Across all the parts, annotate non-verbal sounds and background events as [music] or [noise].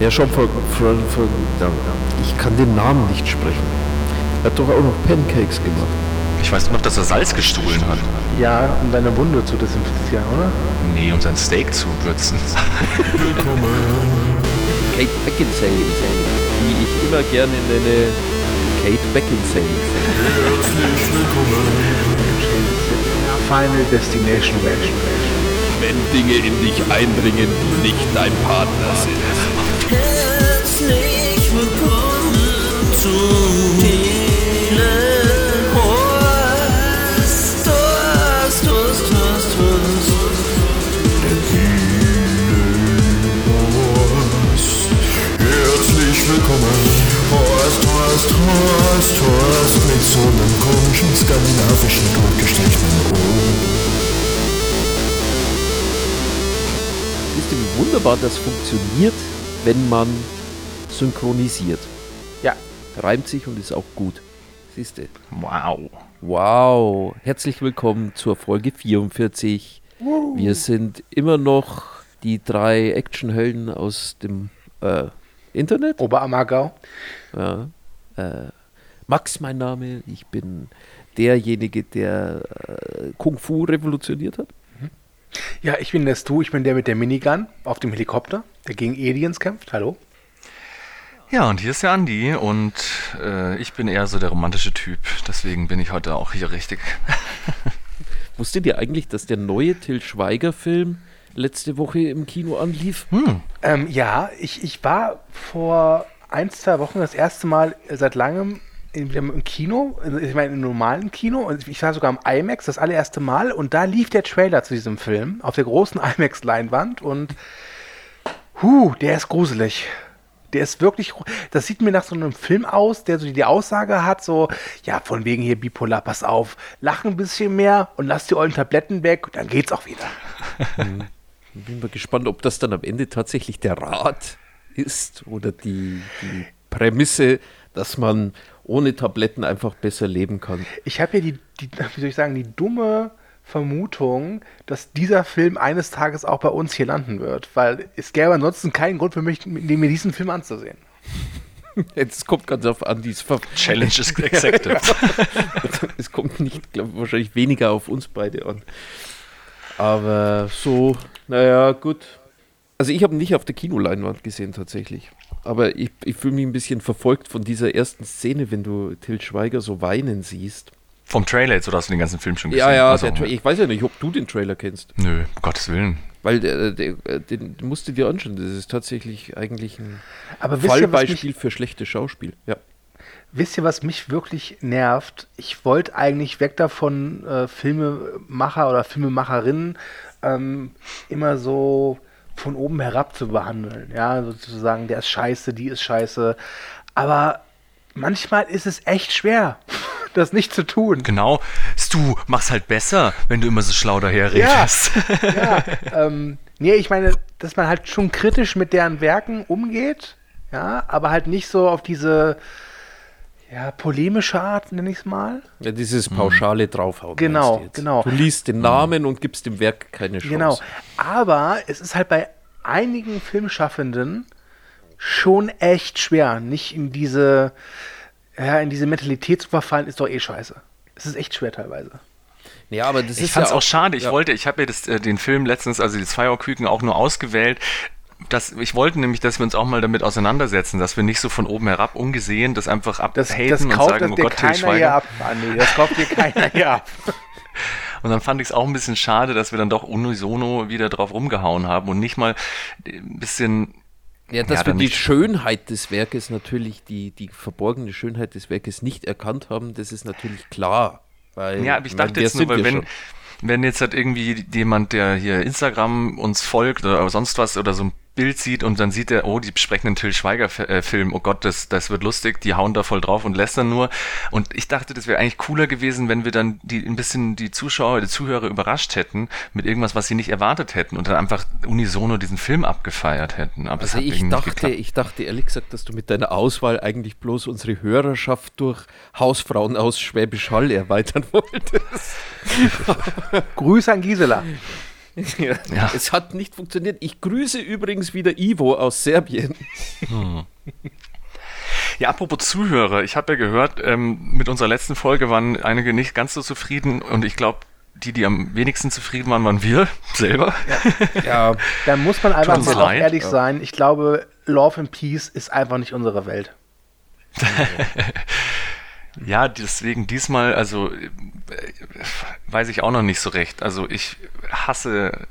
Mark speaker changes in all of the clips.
Speaker 1: Ja, schon von, von, von ich kann den Namen nicht sprechen. Er hat doch auch noch Pancakes gemacht.
Speaker 2: Ich weiß noch, dass er Salz gestohlen hat.
Speaker 3: Ja, um seine Wunde zu desinfizieren, oder?
Speaker 2: Nee, um sein Steak zu würzen. [laughs]
Speaker 1: Kate Beckinsale, die ich immer gerne nenne Kate Beckinsale.
Speaker 4: Herzlich willkommen.
Speaker 3: Final Destination.
Speaker 1: Wenn Dinge in dich eindringen, die nicht dein Partner sind.
Speaker 4: Horst, Horst, Horst, mit so einem komischen skandinavischen totgestrichenen Ohr.
Speaker 1: Wisst ihr, wie wunderbar das funktioniert, wenn man synchronisiert?
Speaker 3: Ja.
Speaker 1: Reimt sich und ist auch gut. Siehst du?
Speaker 2: Wow.
Speaker 1: Wow. Herzlich willkommen zur Folge 44. Wir sind immer noch die drei Actionhelden aus dem äh, Internet.
Speaker 3: Oberammergau.
Speaker 1: Ja. Äh, Max mein Name. Ich bin derjenige, der äh, Kung Fu revolutioniert hat.
Speaker 3: Ja, ich bin der Stu, ich bin der mit der Minigun auf dem Helikopter, der gegen Aliens kämpft. Hallo.
Speaker 2: Ja, und hier ist der Andi und äh, ich bin eher so der romantische Typ. Deswegen bin ich heute auch hier richtig. [laughs]
Speaker 1: Wusstet ihr eigentlich, dass der neue Till Schweiger-Film letzte Woche im Kino anlief?
Speaker 2: Hm.
Speaker 3: Ähm, ja, ich, ich war vor ein, zwei Wochen das erste Mal seit langem in, wieder im Kino, ich meine im normalen Kino und ich war sogar im IMAX das allererste Mal und da lief der Trailer zu diesem Film auf der großen [laughs] IMAX-Leinwand und hu, der ist gruselig. Der ist wirklich, das sieht mir nach so einem Film aus, der so die Aussage hat, so, ja, von wegen hier bipolar, pass auf, lach ein bisschen mehr und lass die ollen Tabletten weg, dann geht's auch wieder. [laughs]
Speaker 1: Bin mal gespannt, ob das dann am Ende tatsächlich der Rat ist oder die, die Prämisse, dass man ohne Tabletten einfach besser leben kann.
Speaker 3: Ich habe ja die, die, wie soll ich sagen, die dumme Vermutung, dass dieser Film eines Tages auch bei uns hier landen wird, weil es gäbe ansonsten keinen Grund für mich, mir diesen Film anzusehen.
Speaker 1: Jetzt kommt ganz auf Andis Ver
Speaker 2: Challenge is [laughs] accepted. [laughs]
Speaker 1: Es kommt nicht, glaube wahrscheinlich weniger auf uns beide an. Aber so, naja, gut. Also ich habe ihn nicht auf der Kinoleinwand gesehen tatsächlich. Aber ich, ich fühle mich ein bisschen verfolgt von dieser ersten Szene, wenn du Till Schweiger so weinen siehst.
Speaker 2: Vom Trailer jetzt, oder hast du den ganzen Film schon gesehen?
Speaker 1: Ja, ja,
Speaker 2: Also,
Speaker 1: ich weiß ja nicht, ob du den Trailer kennst.
Speaker 2: Nö, um Gottes Willen.
Speaker 1: Weil der, der, äh, den musst du dir anschauen. Das ist tatsächlich eigentlich ein
Speaker 3: Aber wisst ihr,
Speaker 1: Fallbeispiel für schlechtes Schauspiel. Ja.
Speaker 3: wisst ihr, was mich wirklich nervt? Ich wollte eigentlich weg davon, äh, Filmemacher oder Filmemacherinnen ähm, immer so von oben herab zu behandeln. Ja, sozusagen, der ist scheiße, die ist scheiße. Aber manchmal ist es echt schwer, das nicht zu tun.
Speaker 2: Genau. Stu, mach's halt besser, wenn du immer so schlau daher
Speaker 3: Ja.
Speaker 2: redest.
Speaker 3: ja, ähm, nee, ich meine, dass man halt schon kritisch mit deren Werken umgeht, ja, aber halt nicht so auf diese ja, polemische Art, nenne ich es mal.
Speaker 1: ja dieses pauschale Draufhauen.
Speaker 3: Genau,
Speaker 1: du
Speaker 3: genau.
Speaker 1: Du liest den Namen und gibst dem Werk keine Chance.
Speaker 3: Genau. Aber es ist halt bei einigen Filmschaffenden schon echt schwer, nicht in diese, ja, in diese Mentalität zu verfallen, ist doch eh scheiße. Es ist echt schwer teilweise.
Speaker 1: Ja, aber das
Speaker 2: Ich
Speaker 1: ist
Speaker 2: fand's
Speaker 1: ja
Speaker 2: auch schade. Ich
Speaker 1: ja.
Speaker 2: wollte, ich habe ja das, äh, den Film letztens, also die Zweierküken auch nur ausgewählt. Das, ich wollte nämlich, dass wir uns auch mal damit auseinandersetzen, dass wir nicht so von oben herab ungesehen das einfach
Speaker 3: Das,
Speaker 2: abhaten
Speaker 3: das
Speaker 2: und sagen,
Speaker 3: das
Speaker 2: oh Gott, Til
Speaker 3: keiner hier
Speaker 2: Schweiger.
Speaker 3: ab, Andi. Das kauft dir keiner [laughs] hier ab.
Speaker 2: Und dann fand ich es auch ein bisschen schade, dass wir dann doch unisono wieder drauf rumgehauen haben und nicht mal ein bisschen
Speaker 1: Ja, dass
Speaker 2: Ja,
Speaker 1: wir die
Speaker 2: nicht.
Speaker 1: Schönheit des Werkes natürlich, die, die verborgene Schönheit des Werkes nicht erkannt haben, das ist natürlich klar. Weil,
Speaker 2: Ja, aber ich
Speaker 1: meine,
Speaker 2: dachte
Speaker 1: wer
Speaker 2: jetzt nur, weil wenn,
Speaker 1: schon?
Speaker 2: wenn jetzt halt irgendwie jemand, der hier Instagram uns folgt oder sonst was oder so ein Bild sieht und dann sieht er, oh, die besprechen einen Till Schweiger-Film, oh Gott, das, das wird lustig, die hauen da voll drauf und lästern nur. Und ich dachte, das wäre eigentlich cooler gewesen, wenn wir dann die ein bisschen die Zuschauer, die Zuhörer überrascht hätten mit irgendwas, was sie nicht erwartet hätten und dann einfach unisono diesen Film abgefeiert hätten. Aber
Speaker 1: Also ich dachte, ich dachte ehrlich gesagt, dass du mit deiner Auswahl eigentlich bloß unsere Hörerschaft durch Hausfrauen aus Schwäbisch Hall erweitern [laughs] wolltest.
Speaker 3: Grüße an Gisela. [laughs]
Speaker 1: Ja,
Speaker 2: Ja.
Speaker 1: Es hat nicht funktioniert. Ich grüße übrigens wieder Ivo aus Serbien.
Speaker 2: Ja, apropos Zuhörer, ich habe ja gehört, ähm, mit unserer letzten Folge waren einige nicht ganz so zufrieden und ich glaube, die, die am wenigsten zufrieden waren, waren wir [laughs] selber.
Speaker 1: Ja, [laughs]
Speaker 3: Da muss man einfach mal auch ehrlich sein. Ich glaube, Love and Peace ist einfach nicht unsere Welt.
Speaker 2: Ja, deswegen diesmal, also äh, weiß ich auch noch nicht so recht. Also ich hasse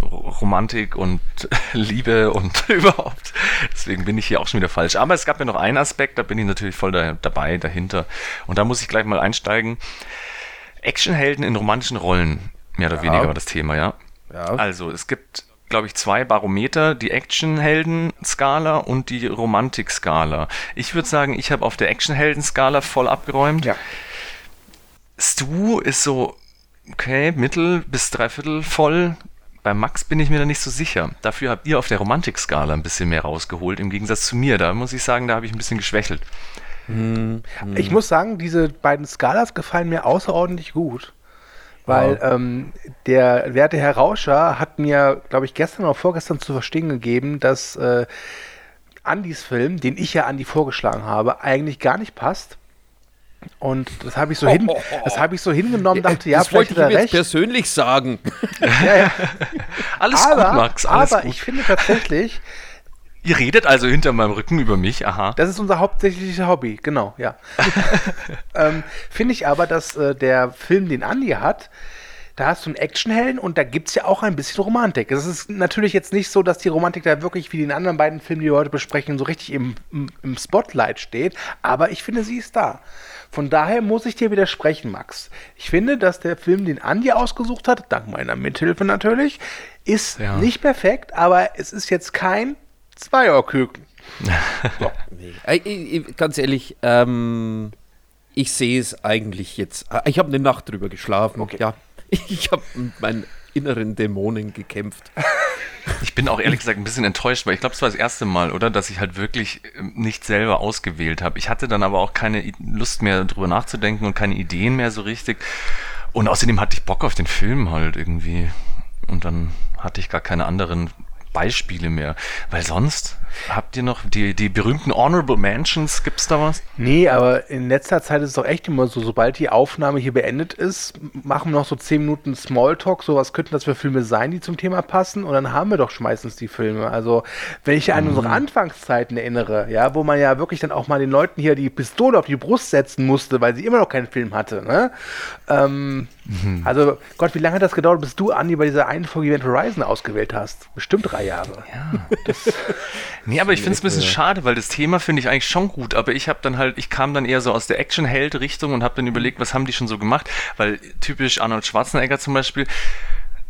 Speaker 2: Romantik und [laughs] Liebe und [laughs] überhaupt. Deswegen bin ich hier auch schon wieder falsch. Aber es gab ja noch einen Aspekt, da bin ich natürlich voll da, dabei, dahinter. Und da muss ich gleich mal einsteigen. Actionhelden in romantischen Rollen, mehr oder weniger war das Thema, ja.
Speaker 1: ja.
Speaker 2: Also, es gibt, glaube ich, zwei Barometer, die Actionhelden-Skala und die Romantik-Skala. Ich würde sagen, ich habe auf der Actionhelden-Skala voll abgeräumt.
Speaker 3: Ja.
Speaker 2: Stu ist so, okay, mittel bis dreiviertel voll. Bei Max bin ich mir da nicht so sicher. Dafür habt ihr auf der Romantik-Skala ein bisschen mehr rausgeholt, im Gegensatz zu mir. Da muss ich sagen, da habe ich ein bisschen geschwächelt.
Speaker 3: Ich muss sagen, diese beiden Skalas gefallen mir außerordentlich gut. Weil ähm, der werte Herr Rauscher hat mir, glaube ich, gestern oder vorgestern zu verstehen gegeben, dass äh, Andys Film, den ich ja Andi vorgeschlagen habe, eigentlich gar nicht passt. Und das habe ich so hin, das habe ich so hingenommen, dachte, ja,
Speaker 1: das
Speaker 3: vielleicht
Speaker 1: wollte ich jetzt
Speaker 3: recht.
Speaker 1: persönlich sagen. [laughs]
Speaker 3: Ja, ja.
Speaker 2: Alles
Speaker 3: Aber,
Speaker 2: gut, Max, alles
Speaker 3: aber
Speaker 2: gut.
Speaker 3: ich finde tatsächlich,
Speaker 2: Ihr redet also hinter meinem Rücken über mich, aha.
Speaker 3: Das ist unser hauptsächliches Hobby, genau, ja. [laughs] ähm, Finde ich aber, dass äh, der Film, den Andi hat, da hast du einen Actionhelden und da gibt es ja auch ein bisschen Romantik. Es ist natürlich jetzt nicht so, dass die Romantik da wirklich wie die anderen beiden Filme, die wir heute besprechen, so richtig im, im, im Spotlight steht, aber ich finde, sie ist da. Von daher muss ich dir widersprechen, Max. Ich finde, dass der Film, den Andi ausgesucht hat, dank meiner Mithilfe natürlich, ist
Speaker 2: Ja.
Speaker 3: nicht perfekt, aber es ist jetzt kein Zweierküken.
Speaker 1: Äh, ich- ich- Ganz ehrlich, ähm, ich sehe es eigentlich jetzt. äh, Ich habe eine Nacht drüber geschlafen.
Speaker 3: Okay.
Speaker 1: Ja, [laughs] ich habe mit meinen inneren Dämonen gekämpft.
Speaker 2: Ich bin auch ehrlich gesagt ein bisschen enttäuscht, weil ich glaube, es war das erste Mal, oder, dass ich halt wirklich ähm, nicht selber ausgewählt habe. Ich hatte dann aber auch keine Lust mehr drüber nachzudenken und keine Ideen mehr so richtig. Und außerdem hatte ich Bock auf den Film halt irgendwie. Und dann hatte ich gar keine anderen Beispiele mehr. Weil sonst habt ihr noch die, die berühmten Honorable Mansions, gibt's da was?
Speaker 3: Nee, aber in letzter Zeit ist es doch echt immer so, sobald die Aufnahme hier beendet ist, machen wir noch so 10 Minuten Smalltalk, so was könnten das für Filme sein, die zum Thema passen und dann haben wir doch meistens die Filme. Also, wenn ich an unsere Anfangszeiten erinnere, ja, wo man ja wirklich dann auch mal den Leuten hier die Pistole auf die Brust setzen musste, weil sie immer noch keinen Film hatte, ne? Ähm, Also, Gott, wie lange hat das gedauert, bis du, Andi, bei dieser einen Folge Event Horizon ausgewählt hast? Bestimmt drei Jahre. [laughs]
Speaker 2: Nee, aber ich finde es ein bisschen schade, weil das Thema finde ich eigentlich schon gut, aber ich habe dann halt, ich kam dann eher so aus der Action-Held-Richtung und habe dann überlegt, was haben die schon so gemacht, weil typisch Arnold Schwarzenegger zum Beispiel,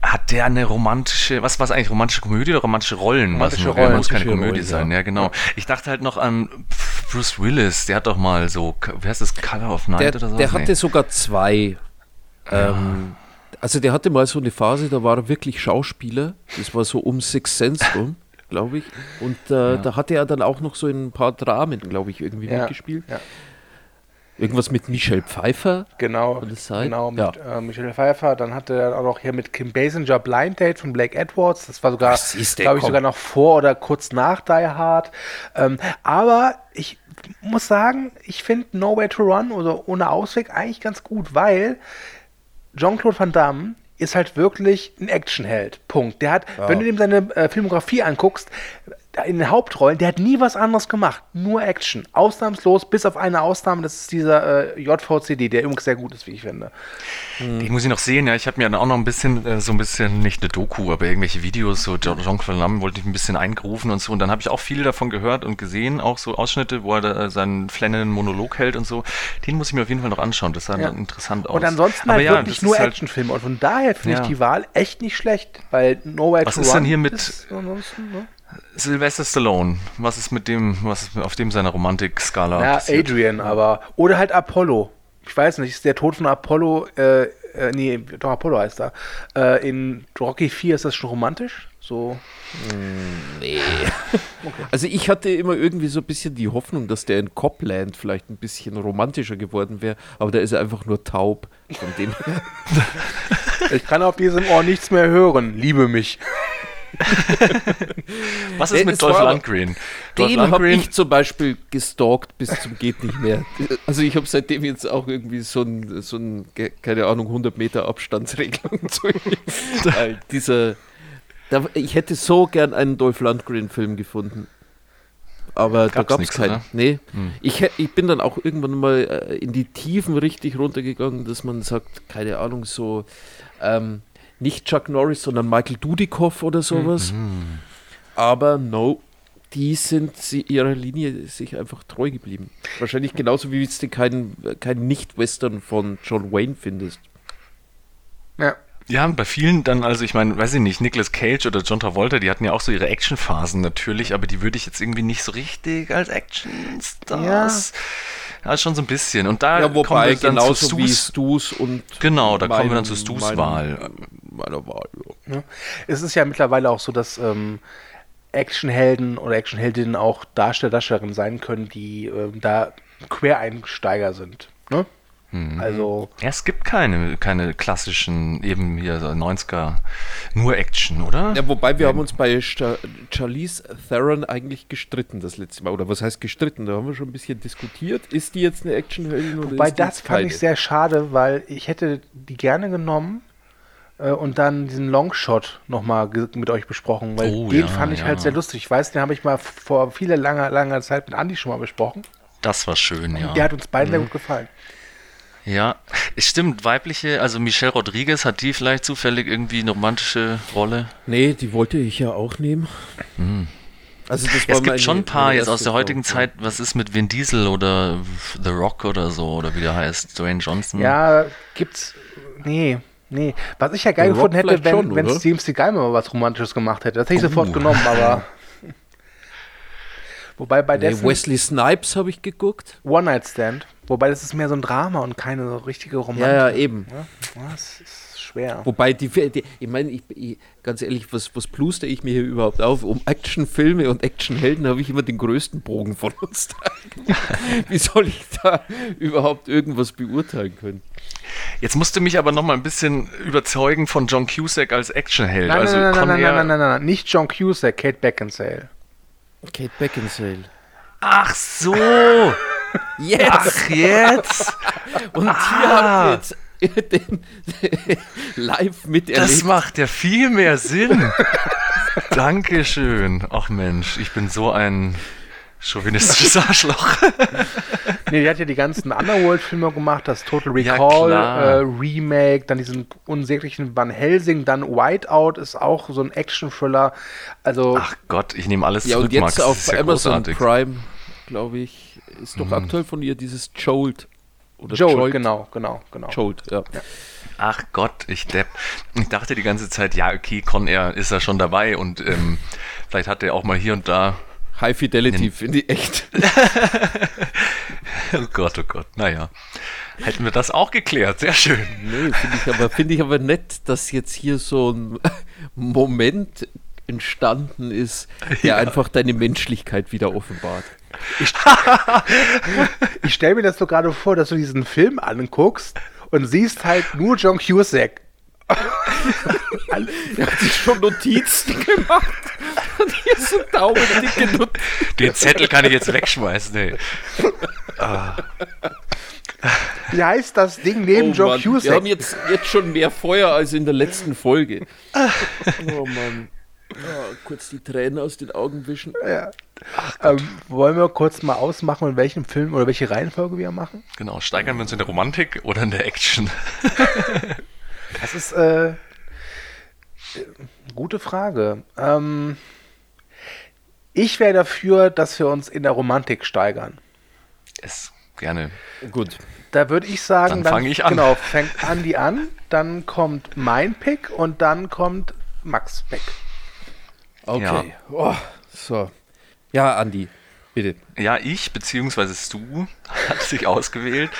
Speaker 2: hat der eine romantische, was war eigentlich, romantische Komödie oder romantische Rollen?
Speaker 3: Romantische
Speaker 2: was,
Speaker 3: Rollen.
Speaker 2: Muss keine Komödie
Speaker 1: Rollen,
Speaker 2: sein, ja,
Speaker 1: ja.
Speaker 2: genau. Ich dachte halt noch an Bruce Willis, der hat doch mal so, wie heißt das, Color of Night
Speaker 1: Der,
Speaker 2: oder so?
Speaker 1: der hatte sogar zwei. Ähm, also der hatte mal so eine Phase, da war er wirklich Schauspieler. Das war so um Six Sense rum, glaube ich. Und äh, da hatte er dann auch noch so in ein paar Dramen, glaube ich, irgendwie
Speaker 3: Ja,
Speaker 1: mitgespielt.
Speaker 3: ja.
Speaker 1: Irgendwas mit Michelle Pfeiffer.
Speaker 3: Genau, genau mit
Speaker 1: Ja.
Speaker 3: äh, Michelle Pfeiffer. Dann hatte er auch noch hier mit Kim Basinger Blind Date von Blake Edwards. Das war sogar, glaube ich, sogar noch vor oder kurz nach Die Hard. Ähm, aber ich muss sagen, ich finde No Way to Run oder Ohne Ausweg eigentlich ganz gut, weil Jean-Claude Van Damme ist halt wirklich ein Actionheld. Punkt. Der hat, wenn du ihm seine äh, Filmografie anguckst, in den Hauptrollen, der hat nie was anderes gemacht. Nur Action. Ausnahmslos, bis auf eine Ausnahme, das ist dieser äh, JVCD, der übrigens sehr gut ist, wie ich finde.
Speaker 2: Die muss ich noch sehen, ja. Ich habe mir dann auch noch ein bisschen, äh, so ein bisschen, nicht eine Doku, aber irgendwelche Videos, so Jean- Jean-Claude Damme wollte ich ein bisschen eingerufen und so. Und dann habe ich auch viel davon gehört und gesehen, auch so Ausschnitte, wo er da, äh, seinen flennenden Monolog hält und so. Den muss ich mir auf jeden Fall noch anschauen. Das sah
Speaker 3: Ja.
Speaker 2: dann interessant aus.
Speaker 3: Und ansonsten
Speaker 2: aber
Speaker 3: halt
Speaker 2: ja,
Speaker 3: wirklich nur
Speaker 2: halt-
Speaker 3: Actionfilme. Und von daher finde
Speaker 2: Ja.
Speaker 3: ich die Wahl echt nicht schlecht, weil No Way
Speaker 2: Was
Speaker 3: to
Speaker 2: ist
Speaker 3: Run
Speaker 2: denn hier mit-
Speaker 3: ansonsten, ne?
Speaker 2: Sylvester Stallone. Was ist mit dem, was ist auf dem seiner Romantik-Skala?
Speaker 3: Ja,
Speaker 2: passiert?
Speaker 3: Adrian, aber. Oder halt Apollo. Ich weiß nicht, ist der Tod von Apollo, äh, äh, nee, doch Apollo heißt er. Äh, in Rocky 4 ist das schon romantisch? So.
Speaker 1: Nee. [laughs] Also ich hatte immer irgendwie so ein bisschen die Hoffnung, dass der in Copland vielleicht ein bisschen romantischer geworden wäre, aber der ist einfach nur taub. Von dem. [laughs]
Speaker 3: Ich kann auf diesem Ohr nichts mehr hören. Liebe mich. [laughs]
Speaker 2: Was ist mit Dolph Lundgren?
Speaker 1: Den habe ich zum Beispiel gestalkt bis zum geht nicht mehr. [laughs] Also ich habe seitdem jetzt auch irgendwie so ein, so ein, keine Ahnung, 100 Meter Abstandsregelung [laughs] zu ihm. Dieser, da, ich hätte so gern einen Dolph Lundgren-Film gefunden. Aber da
Speaker 2: Gab's
Speaker 1: gab es keinen.
Speaker 2: oder?
Speaker 1: Nee.
Speaker 2: Hm.
Speaker 1: Ich, ich bin dann auch irgendwann mal äh, in die Tiefen richtig runtergegangen, dass man sagt, keine Ahnung, so ähm, nicht Chuck Norris, sondern Michael Dudikoff oder sowas.
Speaker 2: Mhm.
Speaker 1: Aber no, die sind sie ihrer Linie sich einfach treu geblieben. Wahrscheinlich genauso wie du keinen kein Nicht-Western von John Wayne findest.
Speaker 3: Ja.
Speaker 2: Ja, bei vielen dann, also ich meine, weiß ich nicht, Nicolas Cage oder John Travolta, die hatten ja auch so ihre Actionphasen natürlich, aber die würde ich jetzt irgendwie nicht so richtig als Actionstars. Ja, schon so ein bisschen. Und da
Speaker 1: Ja,
Speaker 2: kommen
Speaker 1: wobei
Speaker 2: wir dann zu Stus.
Speaker 1: Stus und
Speaker 2: Genau, da kommen wir dann zu Stus
Speaker 1: meinem-
Speaker 2: Wahl.
Speaker 1: Meiner Wahl, ja.
Speaker 3: Ja. Es ist ja mittlerweile auch so, dass ähm, Actionhelden oder Actionheldinnen auch Darsteller, Darstellerinnen sein können, die ähm, da Quereinsteiger sind. Ne?
Speaker 2: Mhm.
Speaker 3: Also,
Speaker 2: Ja, es gibt keine, keine klassischen, eben hier so 90er, nur Action, oder?
Speaker 1: Ja, wobei wir haben uns bei Charlize Theron eigentlich gestritten das letzte Mal. Oder was heißt gestritten? Da haben wir schon ein bisschen diskutiert. Ist die jetzt eine Actionheldin oder
Speaker 3: wobei das fand
Speaker 1: keine?
Speaker 3: ich sehr schade, weil ich hätte die gerne genommen äh, und dann diesen Longshot nochmal mit euch besprochen, weil
Speaker 2: Oh,
Speaker 3: den
Speaker 2: ja,
Speaker 3: fand ich
Speaker 2: ja.
Speaker 3: halt sehr lustig. Ich weiß, den habe ich mal vor vieler langer, langer Zeit mit Andi schon mal besprochen.
Speaker 2: Das war schön, ja.
Speaker 3: Der hat uns beiden sehr
Speaker 1: Mhm.
Speaker 3: gut gefallen.
Speaker 2: Ja, es stimmt, weibliche, also Michelle Rodriguez, hat die vielleicht zufällig irgendwie eine romantische Rolle?
Speaker 1: Nee, die wollte ich ja auch nehmen. Also das war
Speaker 2: Es gibt schon ein paar jetzt aus der heutigen. Zeit, was ist mit Vin Diesel oder The Rock oder so, oder wie der heißt, Dwayne Johnson?
Speaker 3: Ja, gibt's. Nee, nee. Was ich ja geil
Speaker 1: The Rock
Speaker 3: gefunden hätte,
Speaker 1: vielleicht
Speaker 3: wenn,
Speaker 1: schon,
Speaker 3: wenn? Steven Seagal mal was Romantisches gemacht hätte. Das hätte ich
Speaker 2: Oh.
Speaker 3: sofort genommen, aber. [laughs] Wobei bei
Speaker 1: Nee,
Speaker 3: dessen
Speaker 1: Wesley Snipes habe ich geguckt.
Speaker 3: One-Night-Stand, wobei das ist mehr so ein Drama und keine so richtige Romantik.
Speaker 1: Ja, ja, eben.
Speaker 3: Ja, das ist schwer.
Speaker 1: Wobei, die, die ich meine, ich, ich, ganz ehrlich, was, was pluster ich mir hier überhaupt auf? Um Actionfilme und Actionhelden habe ich immer den größten Bogen von uns. [laughs] Wie soll ich da überhaupt irgendwas beurteilen können?
Speaker 2: Jetzt musst du mich aber noch mal ein bisschen überzeugen von John Cusack als Actionheld.
Speaker 3: Nein,
Speaker 2: also
Speaker 3: nein, nein, nein, nein, nein, nein, nein, nein, nicht John Cusack, Kate Beckinsale.
Speaker 1: Kate Beckinsale.
Speaker 2: Ach so, [laughs]
Speaker 1: Jetzt!
Speaker 2: ach jetzt, [laughs]
Speaker 1: Und hier
Speaker 2: Ah.
Speaker 1: habt ihr jetzt den [laughs] live miterlebt.
Speaker 2: das macht ja viel mehr Sinn. Dankeschön. Ach Mensch, ich bin so ein chauvinistisches [laughs] Arschloch. [laughs]
Speaker 3: Nee, die hat ja die ganzen Underworld-Filme gemacht, das Total
Speaker 2: Ja,
Speaker 3: Recall
Speaker 2: klar.
Speaker 3: äh, Remake, dann diesen unsäglichen Van Helsing, dann Whiteout ist auch so ein Action-Thriller. Also,
Speaker 2: Ach Gott, ich nehme alles
Speaker 1: ja,
Speaker 2: zurück,
Speaker 1: und jetzt
Speaker 2: Max.
Speaker 1: Auf
Speaker 2: ist ja
Speaker 1: Amazon
Speaker 2: großartig.
Speaker 1: Prime, glaube ich, ist doch aktuell von ihr dieses Jolt. Oder
Speaker 3: Joel,
Speaker 1: Jolt.
Speaker 3: genau, genau, genau.
Speaker 1: Jolt, ja.
Speaker 2: Ach Gott, ich depp. Ich dachte die ganze Zeit, ja, okay, Con Air ist ja schon dabei und ähm, vielleicht hat er auch mal hier und da.
Speaker 1: High Fidelity finde ich echt. [laughs]
Speaker 2: Oh Gott, oh Gott, naja. Hätten wir das auch geklärt, sehr schön.
Speaker 1: Nee, finde ich aber, finde ich aber nett, dass jetzt hier so ein Moment entstanden ist, der
Speaker 2: Ja.
Speaker 1: einfach deine Menschlichkeit wieder offenbart.
Speaker 3: Ich stelle mir das so gerade vor, dass du diesen Film anguckst und siehst halt nur John Cusack. [laughs]
Speaker 1: Er hat sich schon Notizen gemacht. Und hier ist ein daumendicke Notizen.
Speaker 2: Den Zettel kann ich jetzt wegschmeißen, ey.
Speaker 3: Wie heißt das Ding neben
Speaker 1: Oh
Speaker 3: John
Speaker 1: Mann, Wir
Speaker 3: Cusack?
Speaker 1: haben jetzt, jetzt schon mehr Feuer als in der letzten Folge. Oh Mann. Ah, kurz die Tränen aus den Augen wischen.
Speaker 3: ähm, wollen wir kurz mal ausmachen, in welchem Film oder welche Reihenfolge wir machen?
Speaker 2: Genau, steigern wir uns in der Romantik oder in der Action? [laughs]
Speaker 3: Das ist äh, äh, gute Frage. Ähm, ich wäre dafür, dass wir uns in der Romantik steigern.
Speaker 2: Es, gerne.
Speaker 1: Gut.
Speaker 3: Da würde ich sagen,
Speaker 2: Dann fange ich an.
Speaker 3: Genau, fängt Andi an, dann kommt mein Pick und dann kommt Max Pick.
Speaker 1: Okay. Oh, so. Ja, Andi, bitte.
Speaker 2: Ja, ich, beziehungsweise Stu, [laughs] hat sich ausgewählt.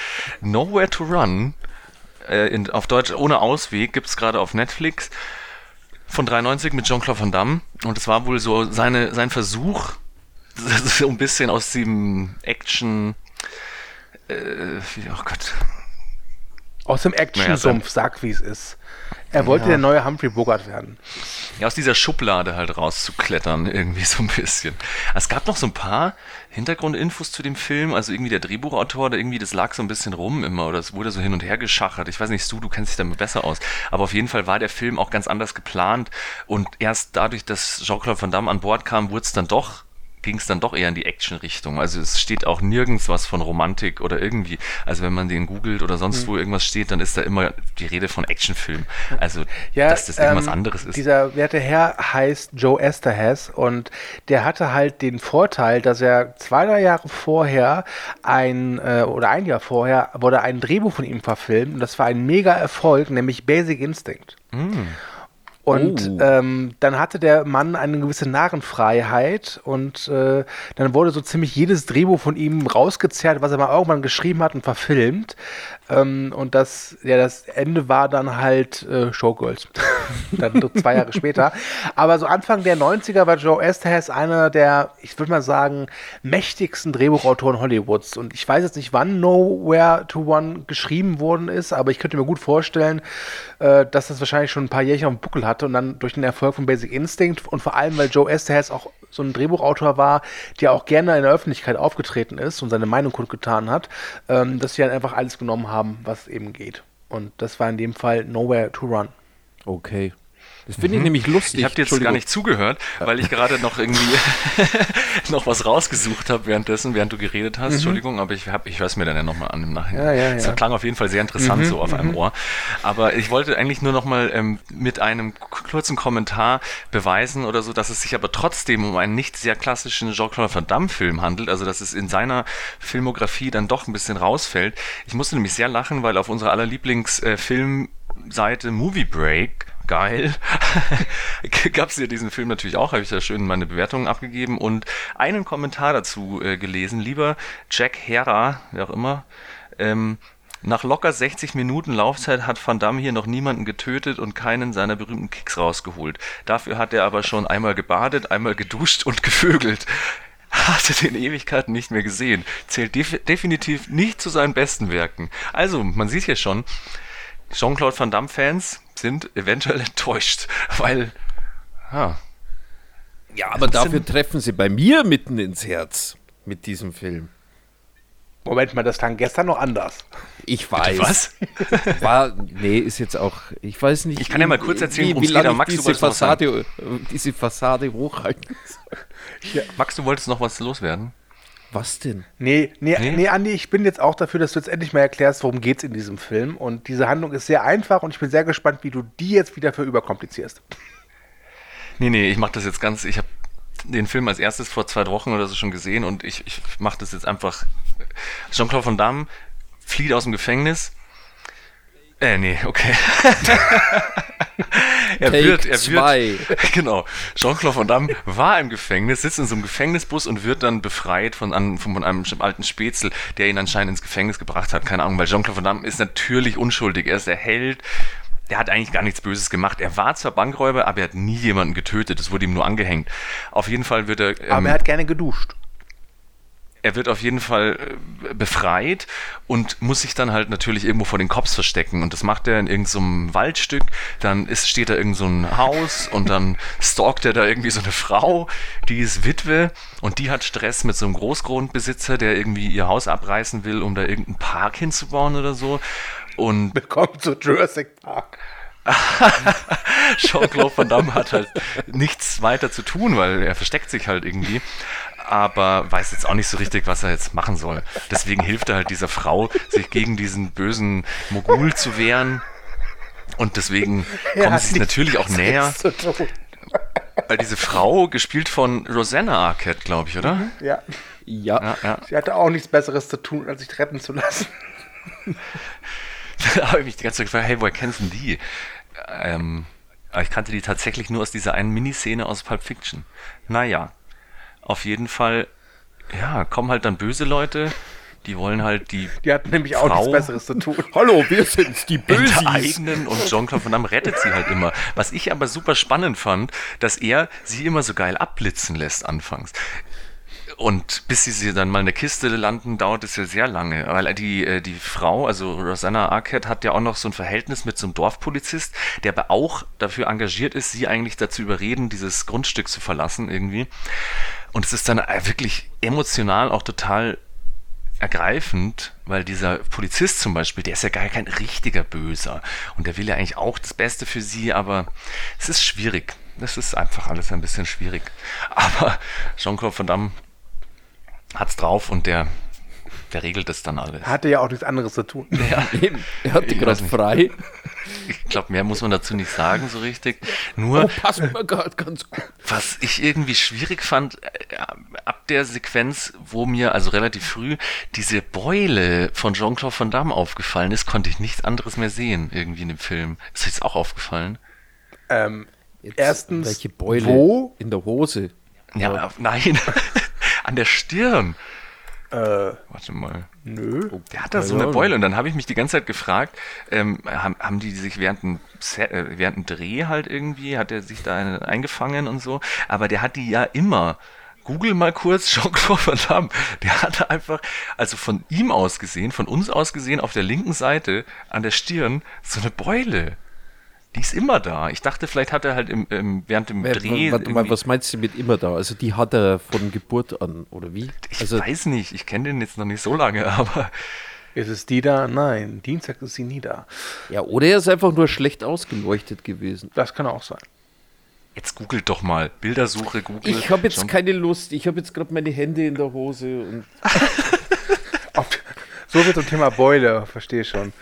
Speaker 2: Nowhere to Run, äh, in, auf Deutsch ohne Ausweg, gibt es gerade auf Netflix von 93 mit Jean-Claude Van Damme. Und es war wohl so seine, sein Versuch, [laughs] so ein bisschen aus dem Action, äh, oh Gott,
Speaker 3: Aus dem Action-Sumpf, sag wie es ist. Er wollte der neue Humphrey Bogart werden.
Speaker 2: Ja, aus dieser Schublade halt rauszuklettern, [laughs] irgendwie so ein bisschen. Es gab noch so ein paar Hintergrundinfos zu dem Film, also irgendwie der Drehbuchautor, der irgendwie, das lag so ein bisschen rum immer oder es wurde so hin und her geschachert. Ich weiß nicht, du, du kennst dich damit besser aus. Aber auf jeden Fall war der Film auch ganz anders geplant und erst dadurch, dass Jean-Claude Van Damme an Bord kam, wurde es dann doch ging es dann doch eher in die Action-Richtung. Also es steht auch nirgends was von Romantik oder irgendwie. Also wenn man den googelt oder sonst
Speaker 3: Hm.
Speaker 2: wo irgendwas steht, dann ist da immer die Rede von Actionfilm. Also
Speaker 3: Ja,
Speaker 2: dass das irgendwas
Speaker 3: ähm,
Speaker 2: anderes ist.
Speaker 3: Dieser werte Herr heißt Joe Esterhaz und der hatte halt den Vorteil, dass er zwei, drei Jahre vorher ein äh, oder ein Jahr vorher wurde ein Drehbuch von ihm verfilmt und das war ein mega Erfolg, nämlich Basic Instinct. Und
Speaker 1: Oh.
Speaker 3: ähm, dann hatte der Mann eine gewisse Narrenfreiheit und äh, dann wurde so ziemlich jedes Drehbuch von ihm rausgezerrt, was er mal irgendwann geschrieben hat und verfilmt. Ähm, und das, ja, das Ende war dann halt äh, Showgirls. [laughs] dann zwei Jahre später. Aber so Anfang der 90er war Joe Esterhaz einer der, ich würde mal sagen, mächtigsten Drehbuchautoren Hollywoods. Und ich weiß jetzt nicht, wann Nowhere to One geschrieben worden ist, aber ich könnte mir gut vorstellen, äh, dass das wahrscheinlich schon ein paar Jährchen auf dem Buckel hatte und dann durch den Erfolg von Basic Instinct und vor allem, weil Joe Esterhaz auch so ein Drehbuchautor war, der auch gerne in der Öffentlichkeit aufgetreten ist und seine Meinung kundgetan hat, ähm, dass sie dann einfach alles genommen haben, was eben geht. Und das war in dem Fall Nowhere to Run.
Speaker 1: Okay. Das finde ich nämlich lustig.
Speaker 2: Mhm. Ich habe dir jetzt gar nicht zugehört, weil ich gerade noch irgendwie [laughs] noch was rausgesucht habe währenddessen, während du geredet hast. Entschuldigung, aber ich, hab, ich höre es mir dann ja nochmal an im Nachhinein.
Speaker 3: Mhm. Ja, ja. Mhm,
Speaker 2: klang auf jeden Fall sehr interessant so auf einem Ohr. Aber ich wollte eigentlich nur nochmal ähm, mit einem kurzen Kommentar beweisen oder so, dass es sich aber trotzdem um einen nicht sehr klassischen Jean-Claude Van Damme-Film handelt. Also, dass es in seiner Filmografie dann doch ein bisschen rausfällt. Ich musste nämlich sehr lachen, weil auf unserer aller Lieblingsfilmseite Movie Break geil. [laughs] Gab es ja diesen Film natürlich auch, habe ich ja schön meine Bewertungen abgegeben und einen Kommentar dazu äh, gelesen. Lieber Jack Hera, wer auch immer, ähm, nach locker 60 Minuten Laufzeit hat Van Damme hier noch niemanden getötet und keinen seiner berühmten Kicks rausgeholt. Dafür hat er aber schon einmal gebadet, einmal geduscht und [laughs] gevögelt. Hatte den Ewigkeiten nicht mehr gesehen. Zählt def definitiv nicht zu seinen besten Werken. Also, man sieht hier schon, Jean-Claude Van Damme-Fans sind eventuell enttäuscht, [laughs] weil, ja,
Speaker 1: Ja, aber dafür treffen sie bei mir mitten ins Herz mit diesem Film.
Speaker 3: Moment mal, das klang gestern noch anders.
Speaker 1: Ich weiß.
Speaker 2: was? [laughs]
Speaker 1: War, nee, ist jetzt auch, ich weiß nicht.
Speaker 2: Ich kann ja mal kurz erzählen,
Speaker 1: wie, wie lange
Speaker 2: Max,
Speaker 1: diese Fassade, äh, diese Fassade hochhalten soll.
Speaker 2: Max, du wolltest noch was loswerden?
Speaker 1: Was denn?
Speaker 3: Nee, nee,
Speaker 2: Nee?
Speaker 3: nee, Andi, ich bin jetzt auch dafür, dass du jetzt endlich mal erklärst, worum geht's in diesem Film. Und diese Handlung ist sehr einfach und ich bin sehr gespannt, wie du die jetzt wieder für überkomplizierst.
Speaker 2: Nee, nee, ich mache das jetzt ganz, ich habe den Film als erstes vor zwei Wochen oder so schon gesehen und ich, ich mache das jetzt einfach. Jean-Claude Van Damme flieht aus dem Gefängnis. Äh, nee, okay. [laughs] er
Speaker 1: Take
Speaker 2: wird, er
Speaker 1: zwei.
Speaker 2: wird, [laughs] genau. Jean-Claude Van Damme war im Gefängnis, sitzt in so einem Gefängnisbus und wird dann befreit von, an, von, einem alten Spätzl, der ihn anscheinend ins Gefängnis gebracht hat. Keine Ahnung, weil Jean-Claude Van Damme ist natürlich unschuldig. Er ist der Held. Der hat eigentlich gar nichts Böses gemacht. Er war zwar Bankräuber, aber er hat nie jemanden getötet. Es wurde ihm nur angehängt. Auf jeden Fall wird er.
Speaker 3: Aber
Speaker 2: ähm,
Speaker 3: er hat gerne geduscht.
Speaker 2: Er wird auf jeden Fall äh, befreit und muss sich dann halt natürlich irgendwo vor den Cops verstecken. Und das macht er in irgendeinem Waldstück. Dann ist, steht da irgend so ein Haus und dann [laughs] stalkt er da irgendwie so eine Frau, die ist Witwe und die hat Stress mit so einem Großgrundbesitzer, der irgendwie ihr Haus abreißen will, um da irgendeinen Park hinzubauen oder so. Und [laughs]
Speaker 3: Willkommen zu Jurassic Park. [laughs]
Speaker 2: Jean-Claude Van Damme hat halt nichts weiter zu tun, weil er versteckt sich halt irgendwie. Aber weiß jetzt auch nicht so richtig, was er jetzt machen soll. Deswegen hilft er halt dieser Frau, sich gegen diesen bösen Mogul zu wehren. Und deswegen kommen sie natürlich auch näher,
Speaker 3: Besseres zu tun.
Speaker 2: weil diese Frau, gespielt von Rosanna Arquette, glaube ich, oder?
Speaker 3: Ja,
Speaker 1: Ja.
Speaker 2: Ja, ja.
Speaker 3: sie hatte auch nichts Besseres zu tun, als sich retten zu lassen. [laughs]
Speaker 2: da habe ich mich die ganze Zeit gefragt, hey, woher kennst du denn die? Ähm, aber ich kannte die tatsächlich nur aus dieser einen Miniszene aus Pulp Fiction. Naja, auf jeden Fall, ja, kommen halt dann böse Leute, die wollen halt die
Speaker 3: Die hatten nämlich auch
Speaker 2: Frau-
Speaker 3: nichts Besseres zu tun. [laughs]
Speaker 1: Hallo, wir sind's, die Bösis.
Speaker 2: enteignen und Jean-Claude Van Damme rettet sie halt immer. Was ich aber super spannend fand, dass er sie immer so geil abblitzen lässt anfangs. Und bis sie, sie dann mal in der Kiste landen, dauert es ja sehr lange. Weil die, äh, die Frau, also Rosanna Arquette, hat ja auch noch so ein Verhältnis mit so einem Dorfpolizist, der aber auch dafür engagiert ist, sie eigentlich dazu überreden, dieses Grundstück zu verlassen irgendwie. Und es ist dann äh, wirklich emotional auch total ergreifend, weil dieser Polizist zum Beispiel, der ist ja gar kein richtiger Böser. Und der will ja eigentlich auch das Beste für sie, aber es ist schwierig. Das ist einfach alles ein bisschen schwierig. [laughs] Aber Jean-Claude Van Damme hat's drauf und der, der regelt das dann alles.
Speaker 3: Hatte ja auch nichts anderes zu tun.
Speaker 2: Ja,
Speaker 1: Eben, [laughs] er hatte
Speaker 2: Ich
Speaker 1: gerade frei.
Speaker 2: Ich glaube, mehr muss man dazu nicht sagen, so richtig. Nur,
Speaker 1: Oh, passt mir gerade ganz gut.
Speaker 2: was ich irgendwie schwierig fand, äh, ab der Sequenz, wo mir also relativ früh diese Beule von Jean-Claude Van Damme aufgefallen ist, konnte ich nichts anderes mehr sehen, irgendwie in dem Film. Ist euch jetzt auch aufgefallen?
Speaker 3: Ähm,
Speaker 1: Jetzt,
Speaker 3: Erstens,
Speaker 1: welche Beule?
Speaker 3: wo?
Speaker 1: In der Hose.
Speaker 2: Ja,
Speaker 1: Ja.
Speaker 2: auf- nein. [laughs] An der Stirn.
Speaker 3: Äh,
Speaker 2: Warte mal.
Speaker 3: nö.
Speaker 2: Der hat da so eine. Beule und dann habe ich mich die ganze Zeit gefragt, ähm, haben, haben die sich während dem, Set, äh, während dem Dreh halt irgendwie, hat er sich da eine eingefangen und so, aber der hat die ja immer. Google mal kurz Jean-Claude Van Damme. Der hatte einfach, also von ihm aus gesehen, von uns aus gesehen, auf der linken Seite an der Stirn so eine Beule. Die ist immer da. Ich dachte, vielleicht hat er halt im, im, während dem
Speaker 1: Wer-
Speaker 2: Dreh.
Speaker 1: Warte mal, was meinst du mit immer da? Also die hat er von Geburt an, oder wie?
Speaker 2: ich
Speaker 1: Also
Speaker 2: weiß nicht, ich kenne den jetzt noch nicht so lange, [laughs] aber
Speaker 3: Ist es die da? Nein. Dienstag ist sie nie da.
Speaker 1: ja, oder er ist einfach nur schlecht ausgeleuchtet gewesen.
Speaker 3: Das kann auch sein.
Speaker 2: jetzt googelt doch mal. Bildersuche, Google.
Speaker 1: Ich habe jetzt
Speaker 2: Jean-
Speaker 1: keine Lust. Ich habe jetzt gerade meine Hände in der Hose und [laughs]
Speaker 3: so wird zum Thema Beule, verstehe schon.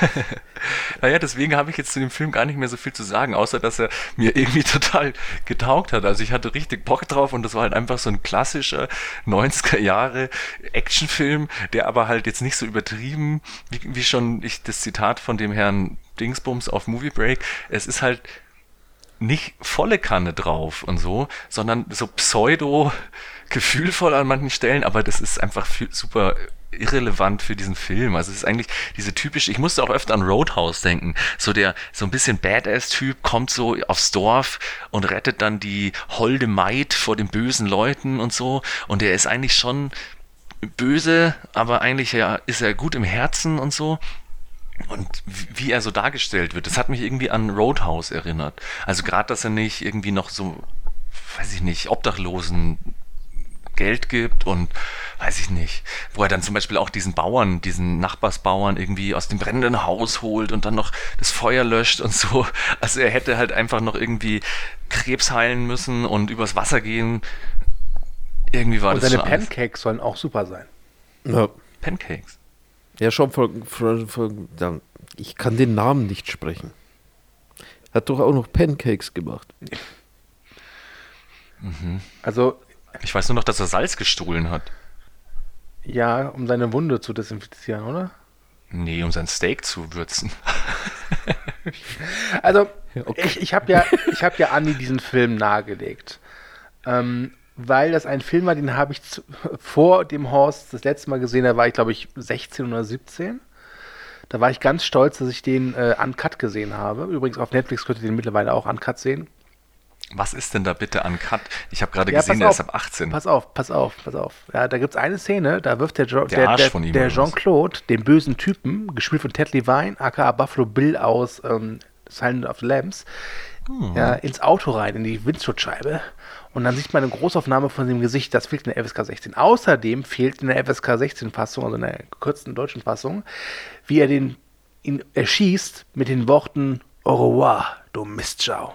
Speaker 3: [laughs]
Speaker 2: Naja, deswegen habe ich jetzt zu dem Film gar nicht mehr so viel zu sagen, außer dass er mir irgendwie [laughs] total getaugt hat. Also ich hatte richtig Bock drauf und das war halt einfach so ein klassischer 90er Jahre Actionfilm, der aber halt jetzt nicht so übertrieben, wie, wie schon ich das Zitat von dem Herrn Dingsbums auf Movie Break. Es ist halt nicht volle Kanne drauf und so, sondern so pseudo gefühlvoll an manchen Stellen, aber das ist einfach super irrelevant für diesen Film. Also es ist eigentlich diese typische, ich musste auch öfter an Roadhouse denken, so der so ein bisschen Badass-Typ kommt so aufs Dorf und rettet dann die holde Maid vor den bösen Leuten und so und der ist eigentlich schon böse, aber eigentlich ja, ist er gut im Herzen und so. Und wie er so dargestellt wird, das hat mich irgendwie an Roadhouse erinnert. Also gerade, dass er nicht irgendwie noch so, weiß ich nicht, Obdachlosen Geld gibt und weiß ich nicht, wo er dann zum Beispiel auch diesen Bauern, diesen Nachbarsbauern irgendwie aus dem brennenden Haus holt und dann noch das Feuer löscht und so. Also er hätte halt einfach noch irgendwie Krebs heilen müssen und übers Wasser gehen. Irgendwie war
Speaker 3: Und
Speaker 2: das
Speaker 3: seine
Speaker 2: schon alles.
Speaker 3: Pancakes sollen auch super sein.
Speaker 1: ja,
Speaker 2: Pancakes.
Speaker 1: ja schon von, von, von ja, ich kann den Namen nicht sprechen. Hat doch auch noch Pancakes gemacht.
Speaker 3: Also,
Speaker 2: Ich weiß nur noch, dass er Salz gestohlen hat.
Speaker 3: Ja, um seine Wunde zu desinfizieren, oder?
Speaker 2: Nee, um sein Steak zu würzen. [laughs]
Speaker 3: Also,
Speaker 1: okay.
Speaker 3: ich, ich habe ja, ich hab ja Andi diesen Film nahegelegt. Ähm, weil das ein Film war, den habe ich zu, [laughs] vor dem Horst das letzte Mal gesehen, da war ich, glaube ich, 16 oder 17. Da war ich ganz stolz, dass ich den äh, Uncut gesehen habe. Übrigens auf Netflix könnt ihr den mittlerweile auch Uncut sehen.
Speaker 2: Was ist denn da bitte an Cut? Ich habe gerade
Speaker 3: Ja,
Speaker 2: gesehen,
Speaker 3: auf.
Speaker 2: ist ab 18.
Speaker 3: Pass auf, pass auf, pass auf. Ja, da gibt es eine Szene, da wirft der, jo
Speaker 2: Der
Speaker 3: der, der, der? Jean-Claude, den bösen Typen, gespielt von Ted Levine, aka Buffalo Bill aus ähm, Silent of the Lambs,
Speaker 2: Hm.
Speaker 3: ja, ins Auto rein, in die Windschutzscheibe. Und dann sieht man eine Großaufnahme von dem Gesicht, das fehlt in der FSK 16. Außerdem fehlt in der FSK 16 Fassung, also in der gekürzten deutschen Fassung, wie er den ihn erschießt mit den Worten Au revoir, du Mistschau.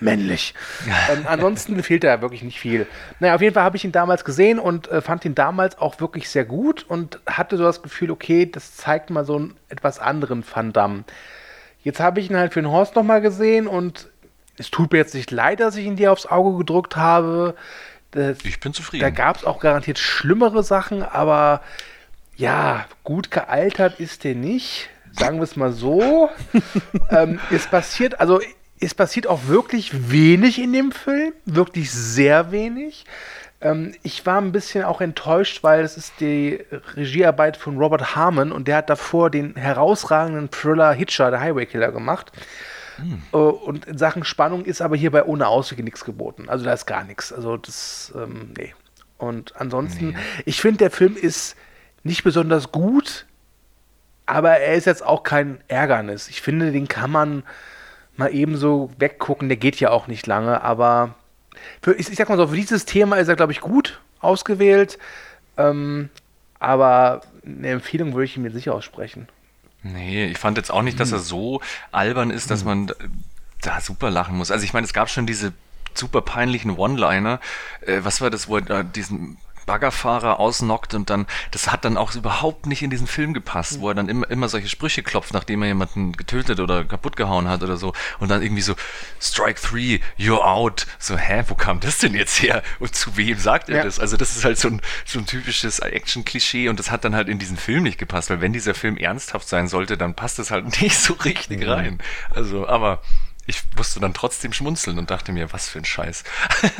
Speaker 3: Männlich. [laughs] ähm, ansonsten fehlt da wirklich nicht viel. Naja, auf jeden Fall habe ich ihn damals gesehen und äh, fand ihn damals auch wirklich sehr gut und hatte so das Gefühl, okay, das zeigt mal so einen etwas anderen Van Damme. Jetzt habe ich ihn halt für den Horst nochmal gesehen und es tut mir jetzt nicht leid, dass ich ihn dir aufs Auge gedrückt habe. Das,
Speaker 2: Ich bin
Speaker 3: da
Speaker 2: zufrieden.
Speaker 3: gab es auch garantiert schlimmere Sachen, aber ja, gut gealtert ist der nicht. Sagen wir es mal so. [laughs] ähm, es passiert, also es passiert auch wirklich wenig in dem Film, wirklich sehr wenig. Ähm, ich war ein bisschen auch enttäuscht, weil es ist die Regiearbeit von Robert Harmon und der hat davor den herausragenden Thriller Hitcher, der Highway Killer, gemacht. Äh, Und in Sachen Spannung ist aber hierbei ohne Auswege nichts geboten. Also da ist gar nichts. Also das, ähm, nee. Und ansonsten, ich finde, der Film ist nicht besonders gut, aber er ist jetzt auch kein Ärgernis. Ich finde, den kann man mal ebenso weggucken. Der geht ja auch nicht lange, aber für, ich, ich sag mal so, für dieses Thema ist er, glaube ich, gut ausgewählt. Ähm, aber eine Empfehlung würde ich ihm mir sicher aussprechen.
Speaker 2: Nee, ich fand jetzt auch nicht, dass er so albern ist, dass man da- da super lachen muss. Also ich meine, es gab schon diese super peinlichen One-Liner. Äh, was war das, wo er da diesen Baggerfahrer ausnockt und dann, das hat dann auch überhaupt nicht in diesen Film gepasst, wo er dann immer, immer solche Sprüche klopft, nachdem er jemanden getötet oder kaputt gehauen hat oder so und dann irgendwie so, Strike three, you're out. So, hä, wo kam das denn jetzt her? Und zu wem sagt er
Speaker 3: Ja.
Speaker 2: das? Also das ist halt so ein, so ein typisches Action-Klischee und das hat dann halt in diesen Film nicht gepasst, weil wenn dieser Film ernsthaft sein sollte, dann passt es halt [laughs] nicht so richtig rein. Also, aber ich musste dann trotzdem schmunzeln und dachte mir, was für ein Scheiß.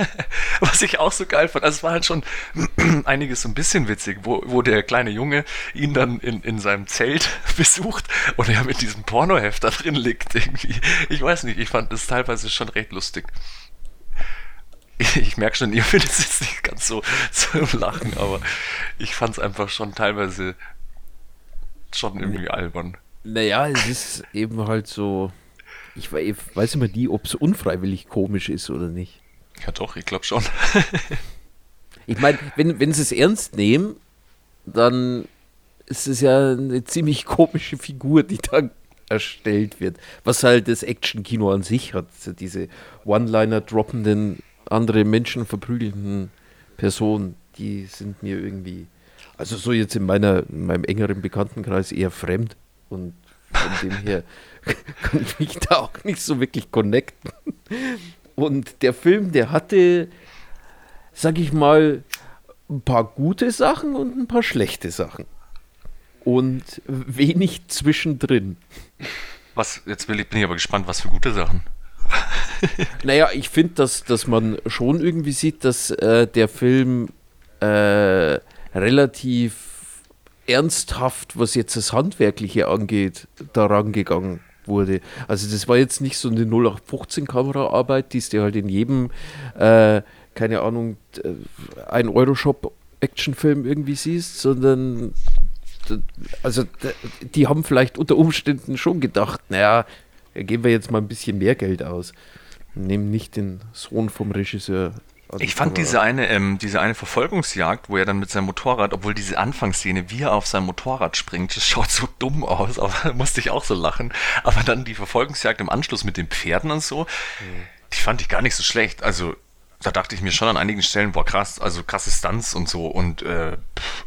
Speaker 2: [laughs] was ich auch so geil fand, also es war halt schon [clears throat] einiges so ein bisschen witzig, wo, wo der kleine Junge ihn dann in, in seinem Zelt [laughs] besucht und er mit diesem Pornoheft da drin liegt irgendwie. Ich weiß nicht, ich fand das teilweise schon recht lustig. Ich, ich merke schon, ihr findet es jetzt nicht ganz so, [laughs] so im Lachen, aber ich fand es einfach schon teilweise schon irgendwie albern.
Speaker 1: Naja, es ist eben halt so. Ich wei- ich weiß immer nie, ob es unfreiwillig komisch ist oder nicht.
Speaker 2: Ja doch, ich glaube schon. [laughs]
Speaker 1: Ich meine, wenn, wenn sie es ernst nehmen, dann ist es ja eine ziemlich komische Figur, die da erstellt wird. Was halt das Action-Kino an sich hat. So diese One-Liner droppenden, andere Menschen verprügelnden Personen, die sind mir irgendwie, also so jetzt in, meiner, in meinem engeren Bekanntenkreis eher fremd. Und von dem her [laughs] kann ich mich da auch nicht so wirklich connecten. Und der Film, der hatte sag ich mal, ein paar gute Sachen und ein paar schlechte Sachen. Und wenig zwischendrin.
Speaker 2: Was, jetzt will ich, bin ich aber gespannt, was für gute Sachen. [laughs]
Speaker 1: Naja, ich finde, dass, dass man schon irgendwie sieht, dass äh, der Film äh, relativ ernsthaft, was jetzt das Handwerkliche angeht, daran gegangen wurde. Also das war jetzt nicht so eine 0815-Kameraarbeit, die es dir halt in jedem, äh, keine Ahnung, äh, ein Euroshop-Actionfilm irgendwie siehst, sondern also die haben vielleicht unter Umständen schon gedacht, naja, geben wir jetzt mal ein bisschen mehr Geld aus. Nehmen nicht den Sohn vom Regisseur. Die
Speaker 2: Ich fand diese eine, ähm, diese eine Verfolgungsjagd, wo er dann mit seinem Motorrad, obwohl diese Anfangsszene, wie er auf sein Motorrad springt, das schaut so dumm aus, [laughs] aber da musste ich auch so lachen. Aber dann die Verfolgungsjagd im Anschluss mit den Pferden und so, die fand ich gar nicht so schlecht. Also da dachte ich mir schon an einigen Stellen, boah krass, also krasse Stunts und so und äh,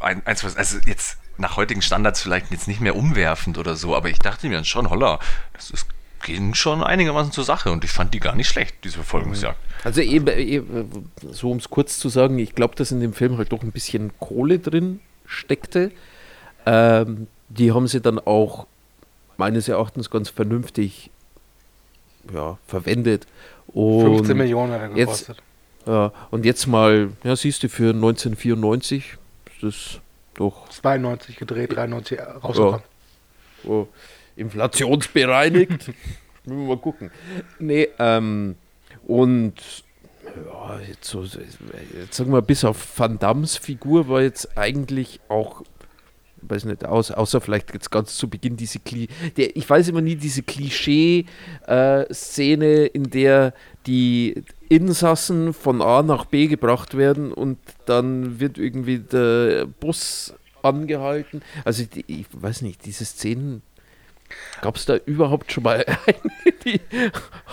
Speaker 2: ein, eins, was, also jetzt nach heutigen Standards vielleicht jetzt nicht mehr umwerfend oder so, aber ich dachte mir dann schon, holla, das ist, ging schon einigermaßen zur Sache und ich fand die gar nicht schlecht, diese Verfolgungsjagd.
Speaker 1: Also eben, eben so um es kurz zu sagen, ich glaube, dass in dem Film halt doch ein bisschen Kohle drin steckte. Ähm, die haben sie dann auch meines Erachtens ganz vernünftig ja, verwendet. Und
Speaker 3: 15 Millionen hat er
Speaker 1: jetzt-
Speaker 3: gekostet.
Speaker 1: Ja, und jetzt mal, ja, siehst du, für 1994 ist das doch
Speaker 3: 92 gedreht, 93 rausgekommen.
Speaker 1: oh, inflationsbereinigt. [laughs] Müssen wir mal gucken. Nee, ähm, und ja, jetzt, so, jetzt sagen wir, bis auf Van Dams Figur war jetzt eigentlich auch, weiß nicht, aus, außer vielleicht jetzt ganz zu Beginn diese Kli der, ich weiß immer nie, diese Klischee-Szene, in der die Insassen von A nach B gebracht werden und dann wird irgendwie der Bus angehalten. Also die, ich weiß nicht, diese Szenen Gab es da überhaupt schon mal [laughs] eine, die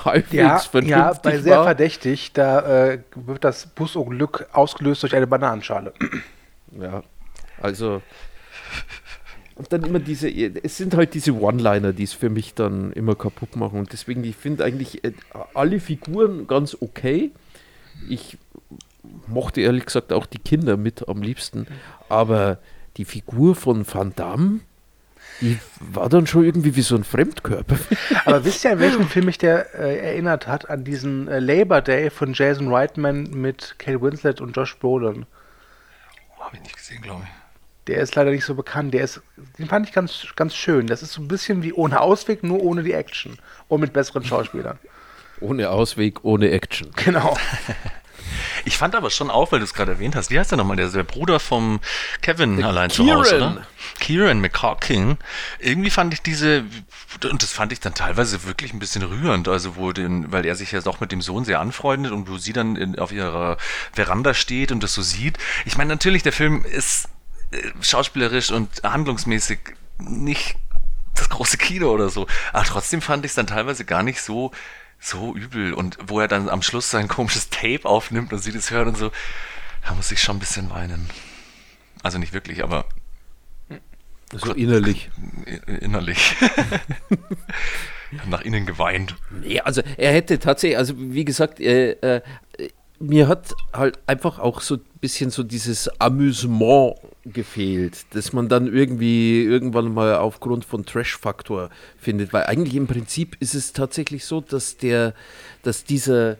Speaker 1: halbwegs
Speaker 3: Ja,
Speaker 1: vernünftig
Speaker 3: ja, bei sehr
Speaker 1: war?
Speaker 3: verdächtig, da äh, wird das Busunglück ausgelöst durch eine Bananenschale.
Speaker 1: Ja, also. Und dann immer diese, es sind halt diese One-Liner, die es für mich dann immer kaputt machen. Und deswegen, ich finde eigentlich äh, alle Figuren ganz okay. Ich mochte ehrlich gesagt auch die Kinder mit am liebsten. Aber die Figur von Van Damme, die war dann schon irgendwie wie so ein Fremdkörper. [laughs]
Speaker 3: Aber wisst ihr, an welchen Film mich der äh, erinnert hat? An diesen äh, Labor Day von Jason Reitman mit Kate Winslet und Josh Brolin.
Speaker 2: Habe ich nicht gesehen, glaube ich.
Speaker 3: Der ist leider nicht so bekannt. Der ist, den fand ich ganz, ganz schön. Das ist so ein bisschen wie ohne Ausweg, nur ohne die Action. Und mit besseren Schauspielern.
Speaker 1: ohne Ausweg, ohne Action.
Speaker 3: Genau. [laughs]
Speaker 2: Ich fand aber schon auf, weil du es gerade erwähnt hast, wie heißt der nochmal, der, der Bruder vom Kevin allein zu Hause,
Speaker 1: Kieran.
Speaker 2: oder? Kieran McCarkin. Irgendwie fand ich diese, und das fand ich dann teilweise wirklich ein bisschen rührend, also wo den, weil er sich ja doch mit dem Sohn sehr anfreundet und wo sie dann in, auf ihrer Veranda steht und das so sieht. Ich meine, natürlich, der Film ist äh, schauspielerisch und handlungsmäßig nicht das große Kino oder so. Aber trotzdem fand ich es dann teilweise gar nicht so, so übel. Und wo er dann am Schluss sein komisches Tape aufnimmt und sie das hören und so, da muss ich schon ein bisschen weinen. Also nicht wirklich, aber
Speaker 1: So innerlich. [laughs]
Speaker 2: innerlich. [laughs] Nach innen geweint.
Speaker 1: Nee, also er hätte tatsächlich, also wie gesagt, äh, äh, mir hat halt einfach auch so ein bisschen so dieses Amüsement gefehlt, dass man dann irgendwie irgendwann mal aufgrund von Trash-Faktor findet, weil eigentlich im Prinzip ist es tatsächlich so, dass der, dass dieser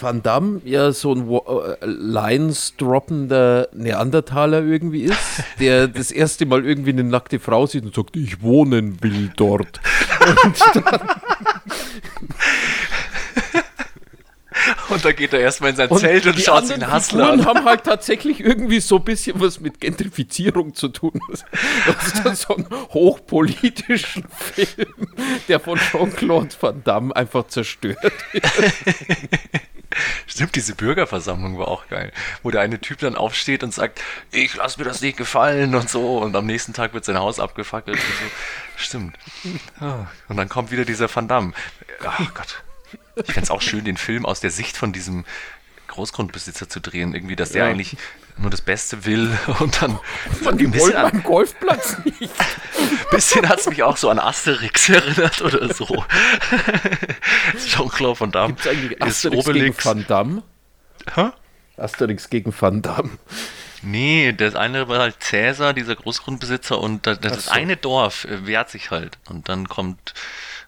Speaker 1: Van Damme ja so ein äh, Lines-droppender Neandertaler irgendwie ist, der [laughs] das erste Mal irgendwie eine nackte Frau sieht und sagt, ich wohnen will dort. [laughs]
Speaker 2: Und [laughs] da geht er erstmal in sein
Speaker 1: Und
Speaker 2: Zelt und schaut sich einen Hustler an.
Speaker 1: haben halt tatsächlich irgendwie so ein bisschen was mit Gentrifizierung zu tun. [laughs] Das ist dann so ein hochpolitischen Film, der von Jean-Claude Van Damme einfach zerstört wird.
Speaker 2: Stimmt, diese Bürgerversammlung war auch geil. Wo der eine Typ dann aufsteht und sagt, ich lass mir das nicht gefallen und so. Und am nächsten Tag wird sein Haus abgefackelt und so. Stimmt. Ah, Und dann kommt wieder dieser Van Damme. Ach Gott. Ich fänd's auch schön, den Film aus der Sicht von diesem Großgrundbesitzer zu drehen. Irgendwie, dass der
Speaker 1: Ja.
Speaker 2: eigentlich nur das Beste will und dann
Speaker 1: Von dem wollen
Speaker 2: an,
Speaker 1: Golfplatz nicht. [laughs]
Speaker 2: bisschen hat's mich auch so an Asterix erinnert oder so. [laughs] Jean-Claude Van Damme
Speaker 1: Gibt es eigentlich Asterix gegen
Speaker 2: Obelix.
Speaker 1: Van Damme?
Speaker 2: Hä?
Speaker 1: Asterix gegen Van Damme.
Speaker 2: Nee, das eine war halt Cäsar, dieser Großgrundbesitzer, und das, das,
Speaker 1: so.
Speaker 2: eine Dorf wehrt sich halt. Und dann kommt,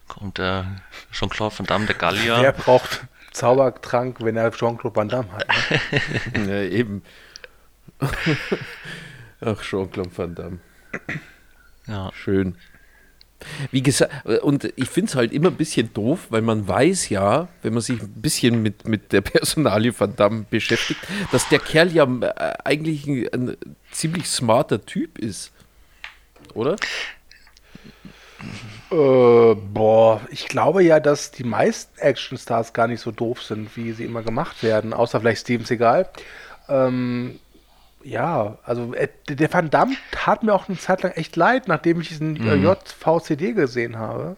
Speaker 2: kommt der Jean-Claude Van Damme, der Gallier.
Speaker 3: Wer braucht Zaubertrank, wenn er Jean-Claude Van Damme hat? Ne? [laughs]
Speaker 1: Ja, eben. Ach, Jean-Claude Van Damme.
Speaker 2: Ja.
Speaker 1: Schön. Wie gesagt, und ich finde es halt immer ein bisschen doof, weil man weiß ja, wenn man sich ein bisschen mit, mit der Personalie Van Damme beschäftigt, dass der Kerl ja äh, eigentlich ein, ein ziemlich smarter Typ ist. Oder?
Speaker 3: Äh, boah, ich glaube ja, dass die meisten Actionstars gar nicht so doof sind, wie sie immer gemacht werden, außer vielleicht Steven Seagal. Ähm, ja, also äh, der Van Damme tat mir auch eine Zeit lang echt leid, nachdem ich diesen äh, JVCD gesehen habe.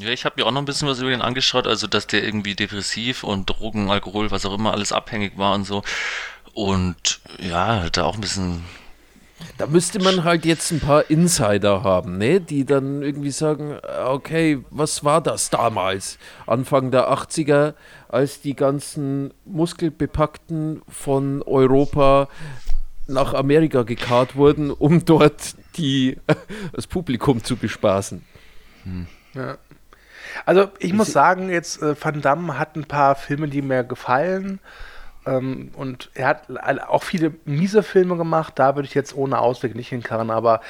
Speaker 2: Ja, ich habe mir auch noch ein bisschen was über ihn angeschaut, also dass der irgendwie depressiv und Drogen, Alkohol, was auch immer, alles abhängig war und so. Und ja, da auch ein bisschen.
Speaker 1: Da müsste man halt jetzt ein paar Insider haben, ne? die dann irgendwie sagen, okay, was war das damals, Anfang der 80er, als die ganzen Muskelbepackten von Europa nach Amerika gekarrt wurden, um dort die, [laughs] das Publikum zu bespaßen.
Speaker 3: Ja. Also ich muss sagen, jetzt äh, Van Damme hat ein paar Filme, die mir gefallen. Ähm, und er hat auch viele miese Filme gemacht. Da würde ich jetzt ohne Ausweg nicht hinkarren. Aber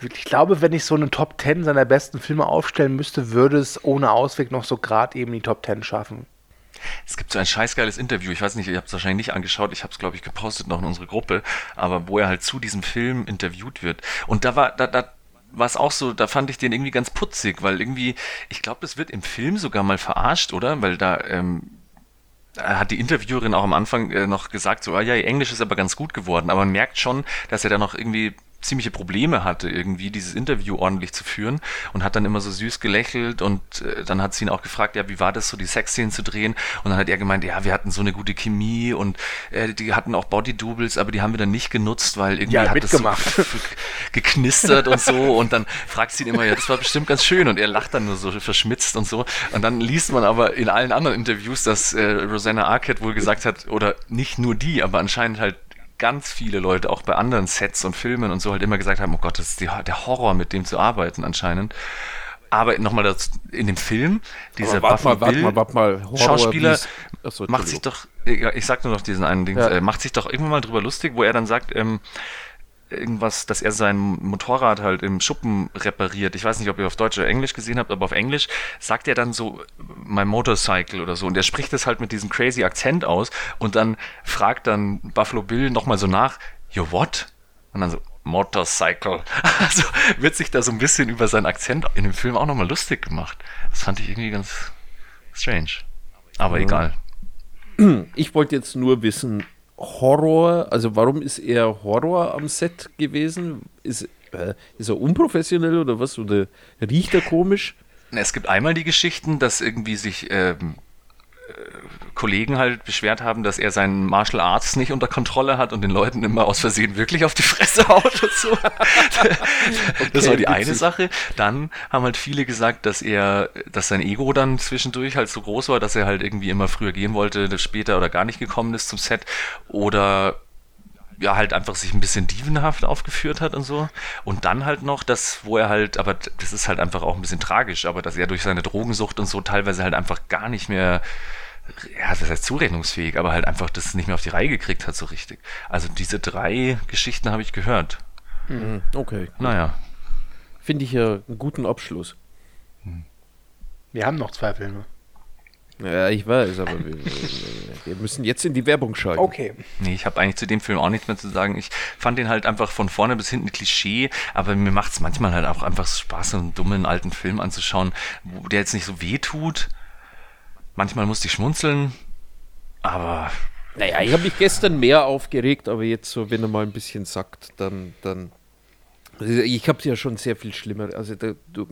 Speaker 3: ich glaube, wenn ich so eine Top 10 seiner besten Filme aufstellen müsste, würde es ohne Ausweg noch so gerade eben die Top 10 schaffen.
Speaker 2: Es gibt so ein scheißgeiles Interview, ich weiß nicht, ich habe es wahrscheinlich nicht angeschaut, ich habe es, glaube ich, gepostet noch in unsere Gruppe, aber wo er halt zu diesem Film interviewt wird. Und da war, da, da war es auch so, da fand ich den irgendwie ganz putzig, weil irgendwie, ich glaube, das wird im Film sogar mal verarscht, oder? Weil da, ähm, hat die Interviewerin auch am Anfang äh, noch gesagt, so, ah ja, ihr Englisch ist aber ganz gut geworden, aber man merkt schon, dass er da noch irgendwie ziemliche Probleme hatte, irgendwie dieses Interview ordentlich zu führen und hat dann immer so süß gelächelt und äh, dann hat sie ihn auch gefragt, ja, wie war das so, die Sexszenen zu drehen und dann hat er gemeint, ja, wir hatten so eine gute Chemie und äh, die hatten auch Body-Doubles, aber die haben wir dann nicht genutzt, weil irgendwie
Speaker 3: Ja,
Speaker 2: hat
Speaker 3: mitgemacht.
Speaker 2: das so [laughs] geknistert und so und dann fragt sie ihn immer, ja, das war bestimmt ganz schön und er lacht dann nur so verschmitzt und so und dann liest man aber in allen anderen Interviews, dass äh, Rosanna Arquette wohl gesagt hat, oder nicht nur die, aber anscheinend halt ganz viele Leute auch bei anderen Sets und Filmen und so halt immer gesagt haben, oh Gott, das ist die, der Horror, mit dem zu arbeiten anscheinend. Aber nochmal in dem Film, dieser
Speaker 1: warte mal,
Speaker 2: Buffalo
Speaker 1: warte
Speaker 2: Bill
Speaker 1: mal, warte mal. Horror,
Speaker 2: Schauspieler
Speaker 1: Achso,
Speaker 2: macht sich doch, ich sag nur noch diesen einen Ding,
Speaker 1: Ja.
Speaker 2: äh, macht sich doch irgendwann mal drüber lustig, wo er dann sagt, ähm, irgendwas, dass er sein Motorrad halt im Schuppen repariert. Ich weiß nicht, ob ihr auf Deutsch oder Englisch gesehen habt, aber auf Englisch sagt er dann so my motorcycle oder so und er spricht es halt mit diesem crazy Akzent aus und dann fragt dann Buffalo Bill nochmal so nach, you what? Und dann so, Motorcycle. [laughs] Also wird sich da so ein bisschen über seinen Akzent in dem Film auch nochmal lustig gemacht. Das fand ich irgendwie ganz strange. Aber
Speaker 1: Ja.
Speaker 2: egal.
Speaker 1: Ich wollte jetzt nur wissen, Horror, also warum ist er Horror am Set gewesen? Ist, äh, ist er unprofessionell oder was? Oder riecht er komisch?
Speaker 2: Es gibt einmal die Geschichten, dass irgendwie sich ähm, äh, Kollegen halt beschwert haben, dass er seinen Martial Arts nicht unter Kontrolle hat und den Leuten immer aus Versehen wirklich auf die Fresse haut und so. [laughs] das war die eine. Sache. Dann haben halt viele gesagt, dass er, dass sein Ego dann zwischendurch halt so groß war, dass er halt irgendwie immer früher gehen wollte, später oder gar nicht gekommen ist zum Set. Oder ja, halt einfach sich ein bisschen dievenhaft aufgeführt hat und so. Und dann halt noch das, wo er halt, aber das ist halt einfach auch ein bisschen tragisch, aber dass er durch seine Drogensucht und so teilweise halt einfach gar nicht mehr, ja, das heißt zurechnungsfähig, aber halt einfach das nicht mehr auf die Reihe gekriegt hat so richtig. Also diese drei Geschichten habe ich gehört.
Speaker 1: Okay.
Speaker 2: Naja.
Speaker 1: Finde ich ja einen guten Abschluss.
Speaker 3: Wir haben noch zwei Filme.
Speaker 1: Ja, ich weiß, aber wir, wir müssen jetzt in die Werbung schalten.
Speaker 3: Okay.
Speaker 2: Nee, ich habe eigentlich zu dem Film auch nichts mehr zu sagen. Ich fand den halt einfach von vorne bis hinten Klischee, aber mir macht es manchmal halt auch einfach Spaß, so einen dummen alten Film anzuschauen, wo der jetzt nicht so weh tut. Manchmal musste ich schmunzeln, aber
Speaker 1: Naja, ich habe mich gestern mehr aufgeregt, aber jetzt so, wenn er mal ein bisschen sackt, dann, dann. Ich habe ja schon sehr viel schlimmer. Also da du,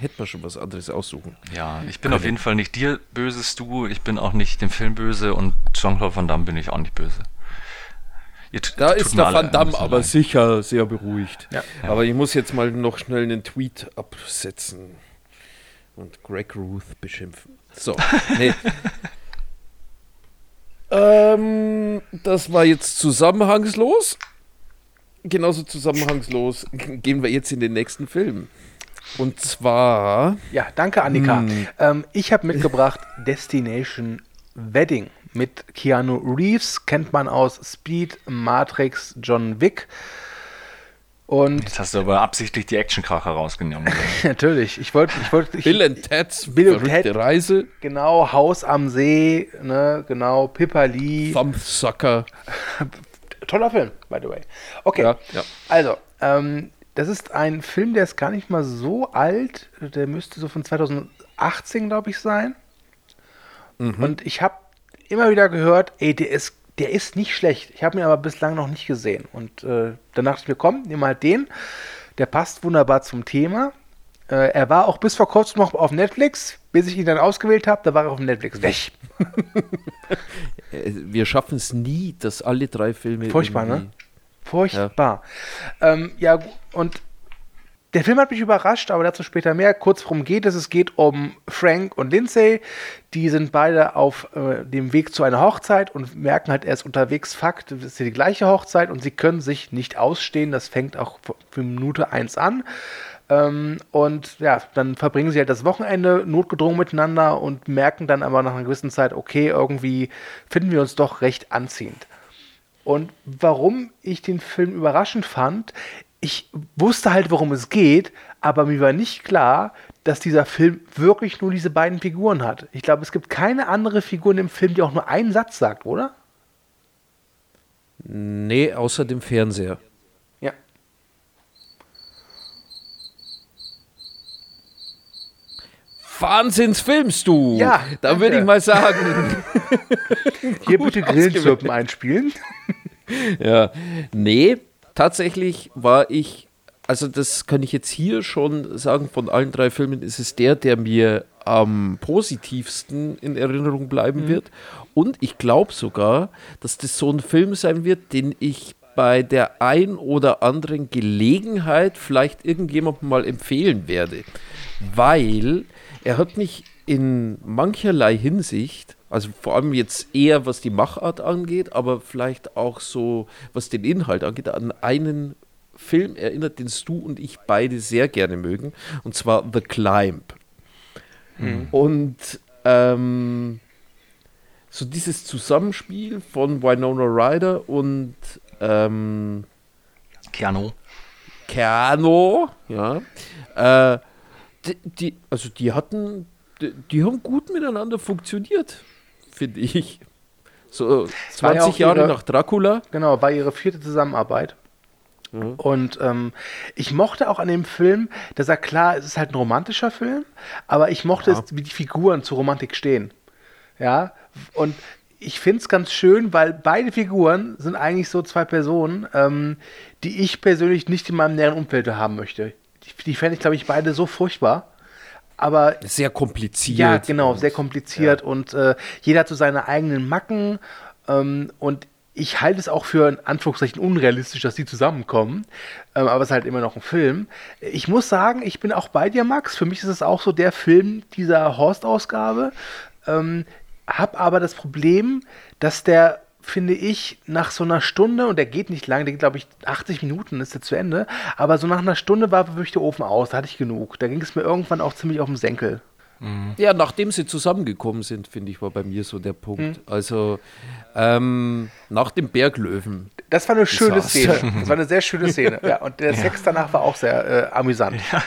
Speaker 1: hätte man schon was anderes aussuchen.
Speaker 2: ja, ich bin auf jeden Fall nicht dir böses du, ich bin auch nicht dem Film böse und Jean-Claude Van Damme bin ich auch nicht böse. Ihr
Speaker 1: Da ist der Van Damme aber
Speaker 2: leid.
Speaker 1: sicher sehr beruhigt.
Speaker 3: Ja.
Speaker 1: Aber ich muss jetzt mal noch schnell einen Tweet absetzen und Greg Ruth beschimpfen. So, nee. [laughs] ähm, das war jetzt zusammenhangslos. Genauso zusammenhangslos gehen wir jetzt in den nächsten Film. Und zwar
Speaker 3: Ja, danke, Annika.
Speaker 1: Hm.
Speaker 3: Ähm, ich habe mitgebracht [laughs] Destination Wedding mit Keanu Reeves, kennt man aus Speed, Matrix, John Wick. Und
Speaker 2: Jetzt hast du aber absichtlich die Actionkracher rausgenommen. [laughs]
Speaker 3: natürlich, ich wollte, ich wollte, ich-
Speaker 1: Bill and Ted's
Speaker 3: Bill und
Speaker 1: verrückte
Speaker 3: Ted.
Speaker 1: Reise,
Speaker 3: genau, Haus am See, ne, genau, Pipperli.
Speaker 1: Thumbsucker. [laughs]
Speaker 3: Toller Film, by the way. Okay,
Speaker 1: Ja, ja.
Speaker 3: also, ähm, das ist ein Film, der ist gar nicht mal so alt. Der müsste so von 2018, glaube ich, sein. Und ich habe immer wieder gehört, ey, der ist, der ist nicht schlecht. Ich habe ihn aber bislang noch nicht gesehen. Und äh, dann dachte ich mir, komm, nimm mal den. Der passt wunderbar zum Thema. Äh, er war auch bis vor kurzem noch auf Netflix, bis ich ihn dann ausgewählt habe. Da war er auf Netflix weg. [laughs]
Speaker 1: Äh, Wir schaffen es nie, dass alle drei Filme.
Speaker 3: Furchtbar, ne? Furchtbar. Ja, ähm, ja und der Film hat mich überrascht, aber dazu später mehr. Kurz worum geht es? Es geht um Frank und Lindsay. Die sind beide auf äh, dem Weg zu einer Hochzeit und merken halt erst unterwegs, Fakt, das ist die gleiche Hochzeit und sie können sich nicht ausstehen. Das fängt auch für Minute 1 an. Ähm, und ja, dann verbringen sie halt das Wochenende notgedrungen miteinander und merken dann aber nach einer gewissen Zeit, okay, irgendwie finden wir uns doch recht anziehend. Und warum ich den Film überraschend fand, ich wusste halt, worum es geht, aber mir war nicht klar, dass dieser Film wirklich nur diese beiden Figuren hat. Ich glaube, es gibt keine andere Figur in dem Film, die auch nur einen Satz sagt, oder?
Speaker 1: Nee, außer dem Fernseher.
Speaker 3: Ja.
Speaker 1: Wahnsinnsfilmst du!
Speaker 3: Ja,
Speaker 1: da
Speaker 3: danke.
Speaker 1: würde ich mal sagen. [laughs]
Speaker 3: Hier bitte Grillenzirpen einspielen.
Speaker 1: ja. Nee, tatsächlich war ich, also das kann ich jetzt hier schon sagen, von allen drei Filmen ist es der, der mir am positivsten in Erinnerung bleiben wird. Und ich glaube sogar, dass das so ein Film sein wird, den ich bei der ein oder anderen Gelegenheit vielleicht irgendjemandem mal empfehlen werde. Weil er hat mich in mancherlei Hinsicht, also vor allem jetzt eher was die Machart angeht, aber vielleicht auch so was den Inhalt angeht, an einen Film erinnert, den du und ich beide sehr gerne mögen, und zwar The Climb. Und ähm, so dieses Zusammenspiel von Winona Ryder und ähm,
Speaker 2: Keanu.
Speaker 1: Keanu, ja. Äh, die, die, also die hatten, die, die haben gut miteinander funktioniert, finde ich. So
Speaker 3: war ja
Speaker 1: 20
Speaker 3: auch
Speaker 1: Jahre
Speaker 3: ihre-
Speaker 1: nach Dracula.
Speaker 3: Genau, war ihre vierte Zusammenarbeit.
Speaker 1: Mhm.
Speaker 3: Und ähm, ich mochte auch an dem Film, dass er klar, es ist halt ein romantischer Film, aber ich mochte
Speaker 1: Ja.
Speaker 3: es, wie die Figuren zur Romantik stehen. Ja, und ich finde es ganz schön, weil beide Figuren sind eigentlich so zwei Personen, ähm, die ich persönlich nicht in meinem näheren Umfeld haben möchte. Die, die fände ich, glaube ich, beide so furchtbar. Aber
Speaker 1: Sehr kompliziert.
Speaker 3: ja, genau, sehr kompliziert und äh, jeder hat so seine eigenen Macken ähm, und ich halte es auch für in Anführungszeichen unrealistisch, dass die zusammenkommen, ähm, aber es ist halt immer noch ein Film. Ich muss sagen, ich bin auch bei dir, Max. Für mich ist es auch so der Film dieser Horst-Ausgabe. Ähm, hab aber das Problem, dass der, finde ich, nach so einer Stunde, und der geht nicht lang, der geht, glaube ich, 80 Minuten ist der zu Ende, aber so nach einer Stunde war wirklich der Ofen aus, da hatte ich genug. Da ging es mir irgendwann auch ziemlich auf den Senkel.
Speaker 1: Ja, nachdem sie zusammengekommen sind, finde ich, war bei mir so der Punkt.
Speaker 3: Hm.
Speaker 1: Also ähm, nach dem Berglöwen.
Speaker 3: Das war eine schöne. Szene. Das war eine sehr schöne Szene. [laughs] Ja, und der Sex danach war auch sehr äh, amüsant.
Speaker 1: Ja.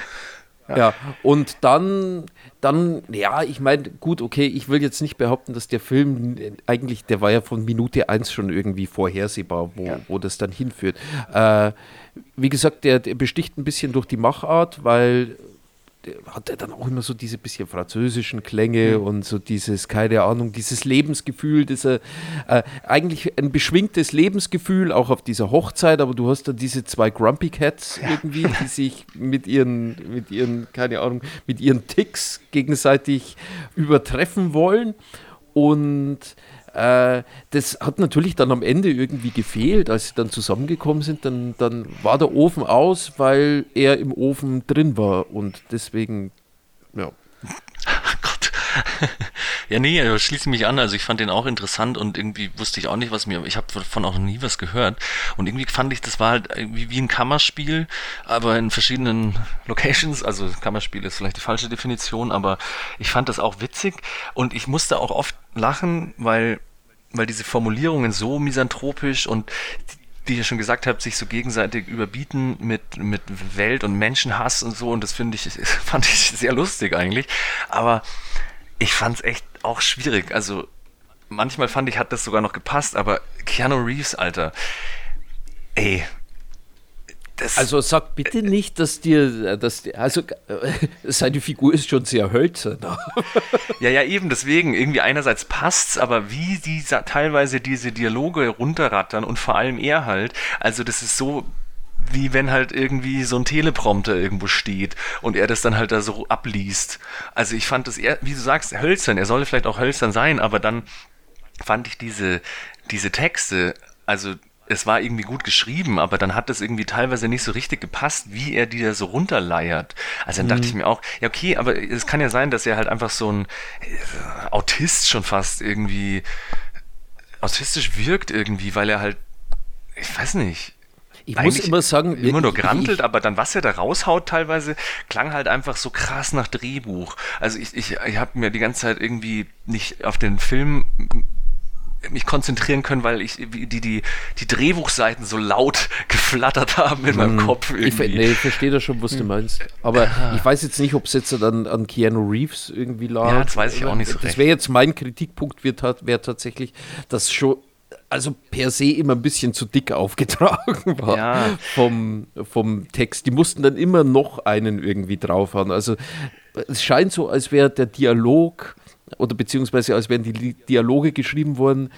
Speaker 1: Und dann, dann, ja, ich meine, gut, okay, ich will jetzt nicht behaupten, dass der Film äh, eigentlich, der war ja von Minute eins schon irgendwie vorhersehbar, wo,
Speaker 3: Ja.
Speaker 1: wo das dann hinführt. Äh, wie gesagt, der, der besticht ein bisschen durch die Machart, weil hat er dann auch immer so diese bisschen französischen Klänge und so dieses, keine Ahnung, dieses Lebensgefühl, dieser, äh, eigentlich ein beschwingtes Lebensgefühl, auch auf dieser Hochzeit, aber du hast dann diese zwei Grumpy Cats irgendwie, die sich mit ihren, mit ihren, keine Ahnung, mit ihren Ticks gegenseitig übertreffen wollen. Und äh, das hat natürlich dann am Ende irgendwie gefehlt, als sie dann zusammengekommen sind, dann, dann war der Ofen aus, weil er im Ofen drin war und deswegen, ja. [laughs]
Speaker 2: Ja, nee, äh, schließe mich an. Also ich fand den auch interessant und irgendwie wusste ich auch nicht, was mir. Ich habe davon auch noch nie was gehört. Und irgendwie fand ich, das war halt irgendwie wie ein Kammerspiel, aber in verschiedenen Locations. Also Kammerspiel ist vielleicht die falsche Definition, aber ich fand das auch witzig und ich musste auch oft lachen, weil, weil diese Formulierungen so misanthropisch und wie ihr schon gesagt habt, sich so gegenseitig überbieten mit, mit Welt- und Menschenhass und so. Und das finde ich, [laughs] fand ich sehr lustig eigentlich. Aber ich fand es echt auch schwierig. Also manchmal fand ich, hat das sogar noch gepasst, aber Keanu Reeves, Alter, ey. Das,
Speaker 1: Also sag bitte nicht, dass dir, dass dir, also äh, [laughs] seine Figur ist schon sehr hölzern. [laughs]
Speaker 2: Ja, ja, eben, deswegen, irgendwie einerseits passt's, aber wie die teilweise diese Dialoge runterrattern und vor allem er halt, also das ist so, wie wenn halt irgendwie so ein Teleprompter irgendwo steht und er das dann halt da so abliest. Also ich fand das eher, wie du sagst, hölzern, er solle vielleicht auch hölzern sein, aber dann fand ich diese, diese Texte, also es war irgendwie gut geschrieben, aber dann hat das irgendwie teilweise nicht so richtig gepasst, wie er die da so runterleiert. Also dann dachte ich mir auch, ja okay, aber es kann ja sein, dass er halt einfach so ein äh, Autist schon fast irgendwie autistisch wirkt irgendwie, weil er halt, ich weiß nicht,
Speaker 1: Ich muss immer sagen,
Speaker 2: immer nur gerantelt,
Speaker 1: ich-
Speaker 2: aber dann, was er da raushaut teilweise, klang halt einfach so krass nach Drehbuch. Also ich, ich, ich habe mir die ganze Zeit irgendwie nicht auf den Film mich konzentrieren können, weil ich die, die, die Drehbuchseiten so laut [laughs] geflattert haben in meinem Kopf
Speaker 1: Hm. Ich,
Speaker 2: irgendwie.
Speaker 1: nee, ich verstehe das schon, was du meinst. Aber ich weiß jetzt nicht, ob es jetzt an, an Keanu Reeves irgendwie lag.
Speaker 2: Ja, das weiß ich auch nicht so
Speaker 1: Das wäre jetzt mein Kritikpunkt, wäre wär tatsächlich, dass schon, also per se immer ein bisschen zu dick aufgetragen [laughs] war
Speaker 2: Ja.
Speaker 1: vom, vom Text. Die mussten dann immer noch einen irgendwie drauf haben. Also es scheint so, als wäre der Dialog oder beziehungsweise als wären die Dialoge geschrieben worden,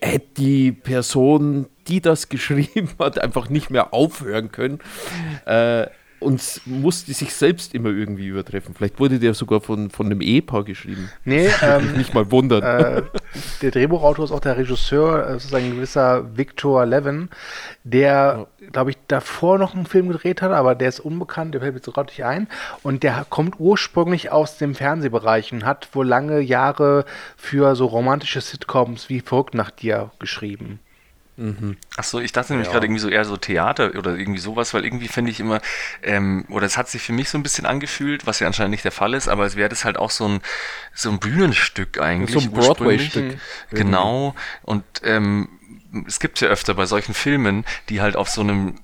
Speaker 1: hätte die Person, die das [laughs] geschrieben hat, einfach nicht mehr aufhören können. Äh, und musste sich selbst immer irgendwie übertreffen. Vielleicht wurde der sogar von, von einem Ehepaar geschrieben.
Speaker 3: Nee, ähm,
Speaker 1: Nicht mal wundern.
Speaker 3: äh, der Drehbuchautor ist auch der Regisseur, es ist ein gewisser Victor Levin, der, glaube ich, davor noch einen Film gedreht hat, aber der ist unbekannt, der fällt mir so gerade nicht ein. Und der kommt ursprünglich aus dem Fernsehbereich und hat wohl lange Jahre für so romantische Sitcoms wie Verrückt nach dir geschrieben.
Speaker 2: Ach so, ich dachte nämlich gerade irgendwie so eher so Theater oder irgendwie sowas, weil irgendwie finde ich immer, ähm, oder es hat sich für mich so ein bisschen angefühlt, was ja anscheinend nicht der Fall ist, aber es wäre das halt auch so ein, so ein Bühnenstück eigentlich.
Speaker 1: So ein Broadway-Stück.
Speaker 2: Genau. Und ähm, es gibt ja öfter bei solchen Filmen, die halt auf so einem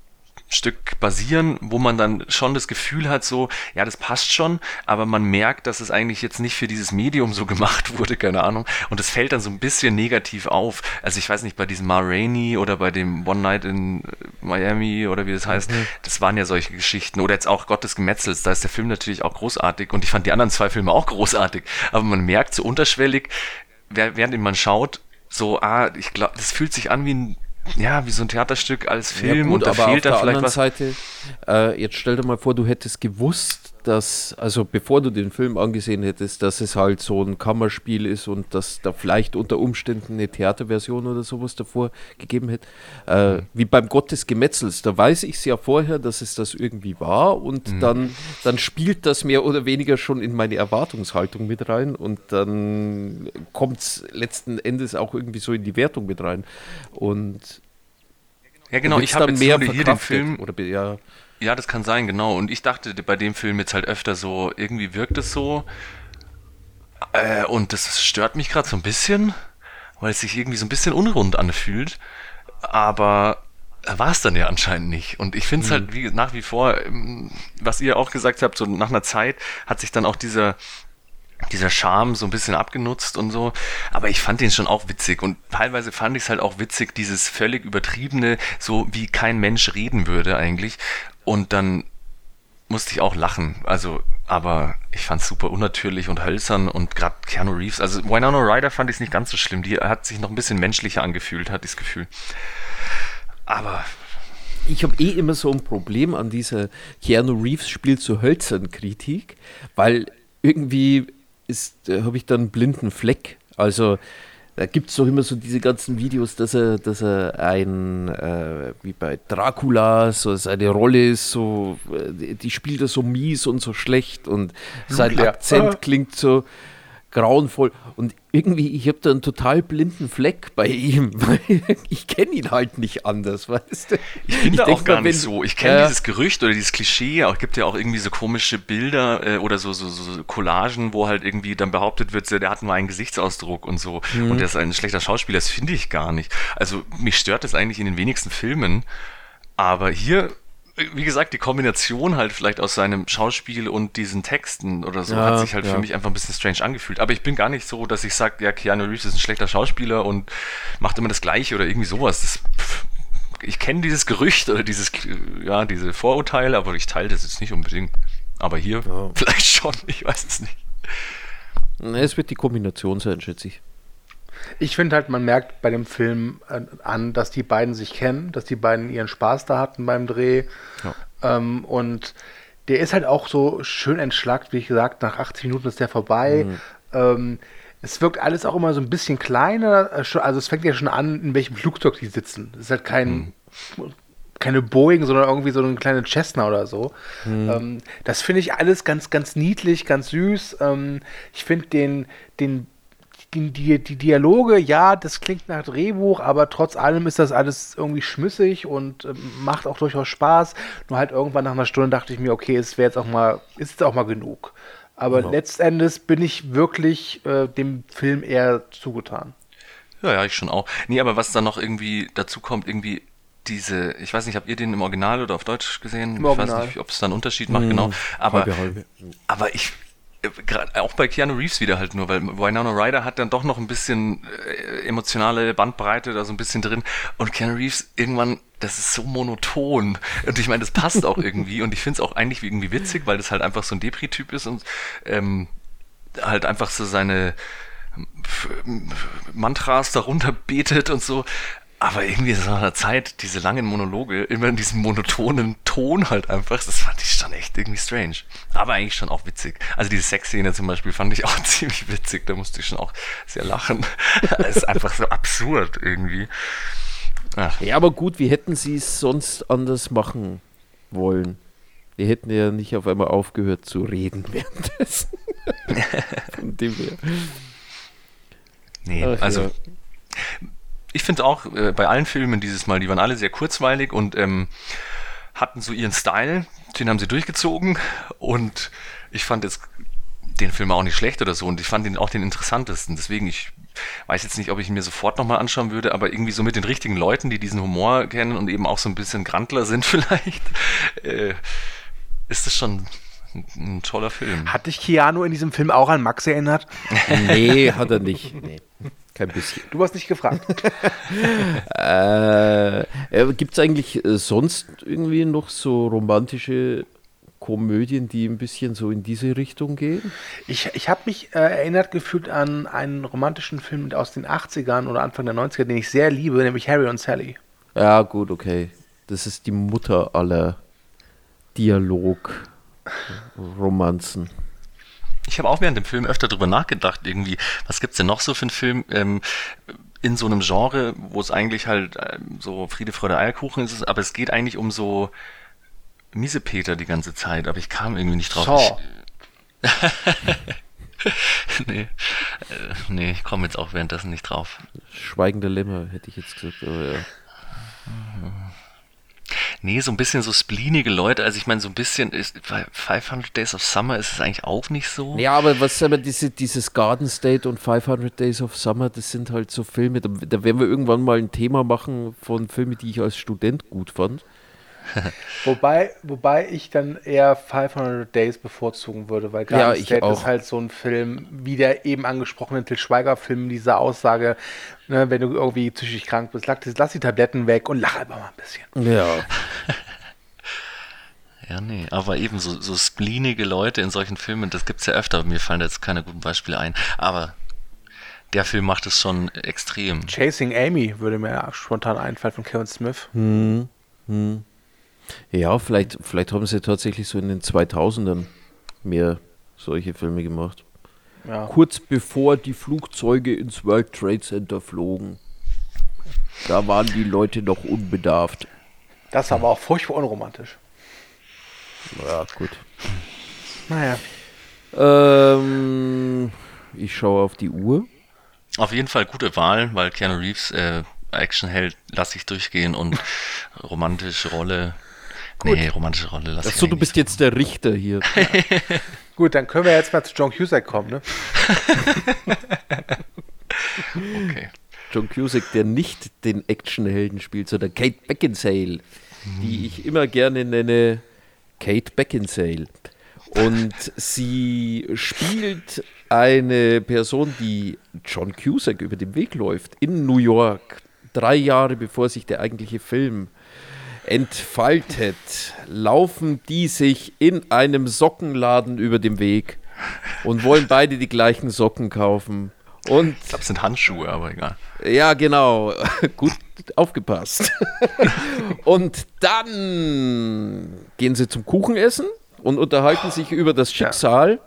Speaker 2: Stück basieren, wo man dann schon das Gefühl hat, so, ja, das passt schon, aber man merkt, dass es eigentlich jetzt nicht für dieses Medium so [laughs] gemacht wurde, keine Ahnung. Und es fällt dann so ein bisschen negativ auf. Also ich weiß nicht, bei diesem Ma Rainey oder bei dem One Night in Miami oder wie das heißt, mhm. das waren ja solche Geschichten. Oder jetzt auch Gottes Gemetzels, da ist der Film natürlich auch großartig und ich fand die anderen zwei Filme auch großartig. Aber man merkt so unterschwellig, während man schaut, so, ah, ich glaube, das fühlt sich an wie ein ja, wie so ein Theaterstück als Film ja, gut, und da
Speaker 1: aber fehlt auf dann vielleicht was. Seite, äh, jetzt stell dir mal vor, du hättest gewusst, dass, also bevor du den Film angesehen hättest, dass es halt so ein Kammerspiel ist und dass da vielleicht unter Umständen eine Theaterversion oder sowas davor gegeben hätte. Äh, mhm. Wie beim Gott des Gemetzels, da weiß ich es ja vorher, dass es das irgendwie war und mhm. dann, dann spielt das mehr oder weniger schon in meine Erwartungshaltung mit rein und dann kommt es letzten Endes auch irgendwie so in die Wertung mit rein. Und
Speaker 2: ja, genau, ich habe
Speaker 1: mehr hier den Film. Oder, ja.
Speaker 2: ja, das kann sein, genau. Und ich dachte bei dem Film jetzt halt öfter so, irgendwie wirkt es so. Äh, und das stört mich gerade so ein bisschen, weil es sich irgendwie so ein bisschen unrund anfühlt. Aber war es dann ja anscheinend nicht. Und ich finde es halt mhm. halt wie, nach wie vor, ähm, was ihr auch gesagt habt, so nach einer Zeit hat sich dann auch dieser dieser Charme so ein bisschen abgenutzt und so. Aber ich fand den schon auch witzig und teilweise fand ich es halt auch witzig, dieses völlig übertriebene, so wie kein Mensch reden würde eigentlich. Und dann musste ich auch lachen. Also, aber ich fand es super unnatürlich und hölzern und gerade Keanu Reeves, also Winona Ryder fand ich es nicht ganz so schlimm. Die hat sich noch ein bisschen menschlicher angefühlt, hat das Gefühl. Aber
Speaker 1: ich habe eh immer so ein Problem an dieser Keanu Reeves spielt zu hölzern Kritik, weil irgendwie ist, äh, habe ich dann einen blinden Fleck. Also da gibt es doch immer so diese ganzen Videos, dass er, dass er ein, äh, wie bei Dracula, so seine Rolle ist, so, äh, die spielt er so mies und so schlecht und sein Akzent ah. klingt so grauenvoll. Und irgendwie, ich habe da einen total blinden Fleck bei ihm, [laughs] ich kenne ihn halt nicht anders, weißt du?
Speaker 2: Ich bin da auch gar mal, nicht so. Ich kenne äh, dieses Gerücht oder dieses Klischee, auch gibt ja auch irgendwie so komische Bilder äh, oder so, so, so Collagen, wo halt irgendwie dann behauptet wird, der hat nur einen Gesichtsausdruck und so mhm. und der ist ein schlechter Schauspieler. Das finde ich gar nicht. Also mich stört das eigentlich in den wenigsten Filmen. Aber hier wie gesagt, die Kombination halt vielleicht aus seinem Schauspiel und diesen Texten oder so ja, hat sich halt ja. für mich einfach ein bisschen strange angefühlt. Aber ich bin gar nicht so, dass ich sage, ja, Keanu Reeves ist ein schlechter Schauspieler und macht immer das Gleiche oder irgendwie sowas. Das, ich kenne dieses Gerücht oder dieses, ja, diese Vorurteile, aber ich teile das jetzt nicht unbedingt. Aber hier ja. [laughs] vielleicht schon, ich weiß es nicht.
Speaker 1: Es wird die Kombination sein, schätze ich.
Speaker 3: Ich finde halt, man merkt bei dem Film äh, an, dass die beiden sich kennen, dass die beiden ihren Spaß da hatten beim Dreh. Ja. Ähm, und der ist halt auch so schön entschlackt, wie ich gesagt, nach 80 Minuten ist der vorbei. Mhm. Ähm, es wirkt alles auch immer so ein bisschen kleiner. Äh, also es fängt ja schon an, in welchem Flugzeug die sitzen. Es ist halt kein, mhm. keine Boeing, sondern irgendwie so eine kleine Cessna oder so. Mhm. Ähm, das finde ich alles ganz, ganz niedlich, ganz süß. Ähm, ich finde den, den die, die, die Dialoge, ja, das klingt nach Drehbuch, aber trotz allem ist das alles irgendwie schmissig und äh, macht auch durchaus Spaß. Nur halt irgendwann nach einer Stunde dachte ich mir, okay, es wäre jetzt auch mal, ist jetzt auch mal genug. Aber genau. letztendes bin ich wirklich äh, dem Film eher zugetan.
Speaker 2: Ja, ja, ich schon auch. Nee, aber was dann noch irgendwie dazu kommt, irgendwie diese, ich weiß nicht, habt ihr den im Original oder auf Deutsch gesehen? Im ich Original. weiß nicht, ob es da einen Unterschied macht, hm, genau. Aber, halbe, halbe. aber ich, auch bei Keanu Reeves wieder halt nur, weil Winona Ryder hat dann doch noch ein bisschen äh, emotionale Bandbreite da so ein bisschen drin. Und Keanu Reeves irgendwann, das ist so monoton. Und ich meine, das passt auch irgendwie. Und ich finde es auch eigentlich irgendwie witzig, weil das halt einfach so ein Depri-Typ ist und ähm, halt einfach so seine Mantras darunter betet und so, aber irgendwie so einer Zeit, diese langen Monologe, immer in diesem monotonen Ton halt einfach, das fand ich schon echt irgendwie strange. Aber eigentlich schon auch witzig. Also diese Sexszene zum Beispiel fand ich [laughs] auch ziemlich witzig, da musste ich schon auch sehr lachen. [laughs] Es ist einfach so absurd irgendwie.
Speaker 1: Ach. Ja, aber gut, wie hätten sie es sonst anders machen wollen? Die hätten ja nicht auf einmal aufgehört zu reden [laughs] währenddessen. Von dem her.
Speaker 2: Nee, Ach, also ja ich finde auch äh, bei allen Filmen dieses Mal, die waren alle sehr kurzweilig und ähm, hatten so ihren Style, den haben sie durchgezogen und ich fand jetzt den Film auch nicht schlecht oder so und ich fand ihn auch den interessantesten. Deswegen, ich weiß jetzt nicht, ob ich ihn mir sofort nochmal anschauen würde, aber irgendwie so mit den richtigen Leuten, die diesen Humor kennen und eben auch so ein bisschen Grantler sind [laughs] vielleicht, äh, ist das schon ein, ein toller Film.
Speaker 3: Hat dich Keanu in diesem Film auch an Max erinnert?
Speaker 1: Nee, hat er nicht. Nee, kein bisschen.
Speaker 3: Du hast nicht gefragt. [laughs]
Speaker 1: Äh, äh, Gibt es eigentlich äh, sonst irgendwie noch so romantische Komödien, die ein bisschen so in diese Richtung gehen?
Speaker 3: Ich, ich habe mich äh, erinnert gefühlt an einen romantischen Film aus den 80ern oder Anfang der 90er, den ich sehr liebe, nämlich Harry und Sally.
Speaker 1: Ja, gut, okay. Das ist die Mutter aller Dialog-Romanzen.
Speaker 2: Ich habe auch während dem Film öfter drüber nachgedacht, irgendwie, was gibt's denn noch so für einen Film ähm, in so einem Genre, wo es eigentlich halt ähm, so Friede, Freude, Eierkuchen ist, aber es geht eigentlich um so Miesepeter die ganze Zeit, aber ich kam irgendwie nicht drauf. Ich, [laughs] nee, äh, nee, ich komme jetzt auch währenddessen nicht drauf.
Speaker 1: Schweigende Lämmer, hätte ich jetzt gesagt. Aber ja.
Speaker 2: Nee, so ein bisschen so spleenige Leute, also ich meine, so ein bisschen ist, bei 500 Days of Summer ist es eigentlich auch nicht so.
Speaker 1: Ja, aber was aber diese, dieses Garden State und 500 Days of Summer, das sind halt so Filme, da, da werden wir irgendwann mal ein Thema machen von Filmen, die ich als Student gut fand. [laughs]
Speaker 3: Wobei, wobei ich dann eher 500 Days bevorzugen würde, weil Garden
Speaker 1: Ja, ich
Speaker 3: State ist halt so ein Film, wie der eben angesprochene Til Schweiger-Film, diese Aussage, ne, wenn du irgendwie psychisch krank bist, lass, lass die Tabletten weg und lach einfach mal ein bisschen.
Speaker 1: Ja. [laughs]
Speaker 2: Ja, nee, aber eben so, so spleenige Leute in solchen Filmen, das gibt's ja öfter. Mir fallen da jetzt keine guten Beispiele ein. Aber der Film macht es schon extrem.
Speaker 3: Chasing Amy würde mir spontan einfallen von Kevin Smith.
Speaker 1: Ja, vielleicht, vielleicht haben sie tatsächlich so in den 2000ern mehr solche Filme gemacht.
Speaker 3: Ja.
Speaker 1: Kurz bevor die Flugzeuge ins World Trade Center flogen. Da waren die Leute noch unbedarft.
Speaker 3: Das ist aber auch furchtbar unromantisch.
Speaker 1: Ja, gut.
Speaker 3: Naja.
Speaker 1: Ähm, ich schaue auf die Uhr.
Speaker 2: Auf jeden Fall gute Wahl, weil Keanu Reeves äh, Actionheld lass ich durchgehen und [laughs] romantische Rolle. Nee, romantische Rolle lass ich
Speaker 1: Achso, du bist jetzt der Richter hier. [laughs]
Speaker 3: Gut, dann können wir jetzt mal zu John Cusack kommen, ne? [laughs]
Speaker 2: Okay.
Speaker 1: John Cusack, der nicht den Actionhelden spielt, sondern Kate Beckinsale, die ich immer gerne nenne Kate Beckinsale. Und sie spielt eine Person, die John Cusack über den Weg läuft, in New York, drei Jahre bevor sich der eigentliche Film entfaltet, laufen die sich in einem Sockenladen über den Weg und wollen beide die gleichen Socken kaufen. Und
Speaker 2: Ich glaube, es sind Handschuhe, aber egal.
Speaker 1: ja, genau. [laughs] Gut aufgepasst. [laughs] und dann gehen sie zum Kuchenessen und unterhalten sich über das Schicksal.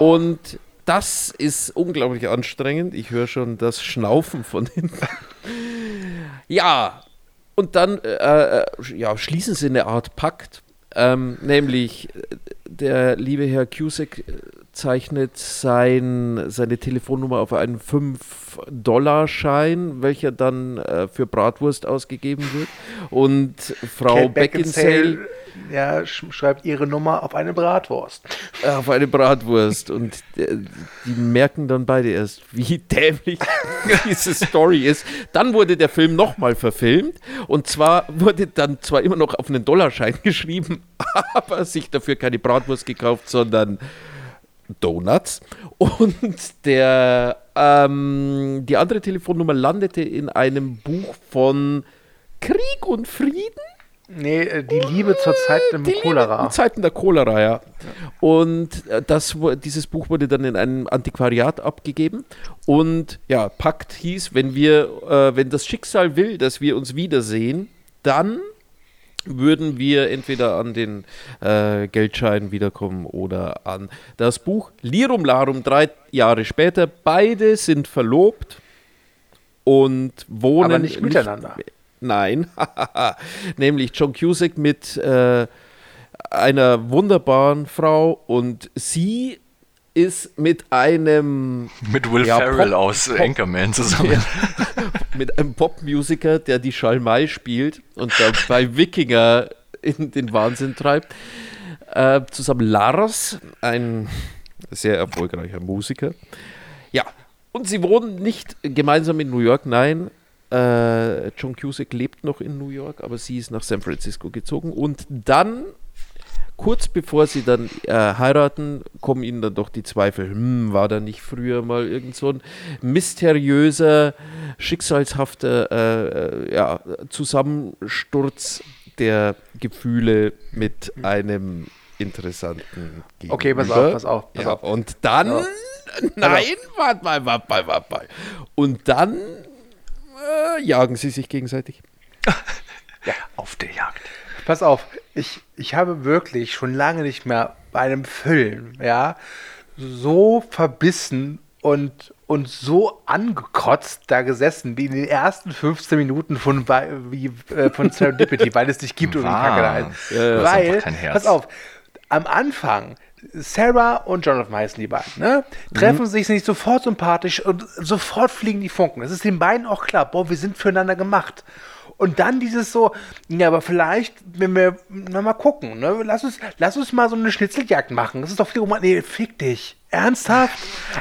Speaker 1: Und das ist unglaublich anstrengend. Ich höre schon das Schnaufen von hinten. [laughs] ja, und dann äh, äh, ja, schließen sie eine Art Pakt. Ähm, nämlich der liebe Herr Cusack äh, zeichnet sein, seine Telefonnummer auf einen 5-Dollar-Schein, welcher dann äh, für Bratwurst ausgegeben wird. Und Frau Beckinsale
Speaker 3: ja, sch schreibt ihre Nummer auf eine Bratwurst.
Speaker 1: auf eine Bratwurst. Und äh, die merken dann beide erst, wie [laughs] dämlich diese Story ist. Dann wurde der Film nochmal verfilmt. Und zwar wurde dann zwar immer noch auf einen Dollarschein [laughs] geschrieben, aber sich dafür keine Bratwurst gekauft, sondern Donuts. [laughs] Und der, ähm, die andere Telefonnummer landete in einem Buch von Krieg und Frieden.
Speaker 3: Nee, äh, die Liebe zur Zeit im
Speaker 1: Die Liebe
Speaker 3: Cholera.
Speaker 1: in Zeiten der Cholera, ja. Und äh, das, dieses Buch wurde dann in einem Antiquariat abgegeben. Und ja, Pakt hieß, wenn wir, äh, wenn das Schicksal will, dass wir uns wiedersehen, dann würden wir entweder an den äh, Geldschein wiederkommen oder an das Buch. Lirum Larum, drei Jahre später, beide sind verlobt und wohnen
Speaker 3: Aber nicht miteinander.
Speaker 1: Nein, [laughs] nämlich John Cusack mit äh, einer wunderbaren Frau und sie ist mit einem
Speaker 2: Mit Will
Speaker 1: Ja,
Speaker 2: Ferrell
Speaker 1: Pop-
Speaker 2: aus
Speaker 1: Pop-
Speaker 2: Anchorman zusammen. [laughs]
Speaker 1: mit einem Popmusiker, der die Schalmei spielt und dabei [laughs] Wikinger in den Wahnsinn treibt. Äh, zusammen Lars, ein Sehr erfolgreicher Musiker. Ja, und sie wohnen nicht gemeinsam in New York, nein. Äh, John Cusack lebt noch in New York, aber sie ist nach San Francisco gezogen. Und dann, kurz bevor sie dann äh, heiraten, kommen ihnen dann doch die Zweifel. Hm, war da nicht früher mal irgend so ein mysteriöser, schicksalshafter äh, äh, ja, Zusammensturz der Gefühle mit einem interessanten Gegenüber.
Speaker 3: Okay, pass auf, pass auf, pass
Speaker 1: ja,
Speaker 3: auf.
Speaker 1: Und dann,
Speaker 3: Ja.
Speaker 1: nein, warte mal, warte mal, warte mal. Und dann äh, jagen sie sich gegenseitig. [laughs]
Speaker 2: Auf der Jagd.
Speaker 3: Pass auf, ich, ich habe wirklich schon lange nicht mehr bei einem Film, ja, so verbissen und, und so angekotzt da gesessen wie in den ersten 15 Minuten von, wie, äh, von Serendipity, [laughs] weil es dich gibt und die Kacke da ist.
Speaker 2: Ja,
Speaker 3: Weil,
Speaker 2: einfach kein Herz.
Speaker 3: pass auf, am Anfang, Sarah und Jonathan heißen die beiden, ne? Treffen sich, sind nicht sofort sympathisch und sofort fliegen die Funken. Es ist den beiden auch klar, boah, wir sind füreinander gemacht. Und dann dieses so, ja, aber vielleicht, wenn wir, na mal gucken, ne? Lass uns, lass uns mal so eine Schnitzeljagd machen. Das ist doch viel Roman. Nee, fick dich. Ernsthaft?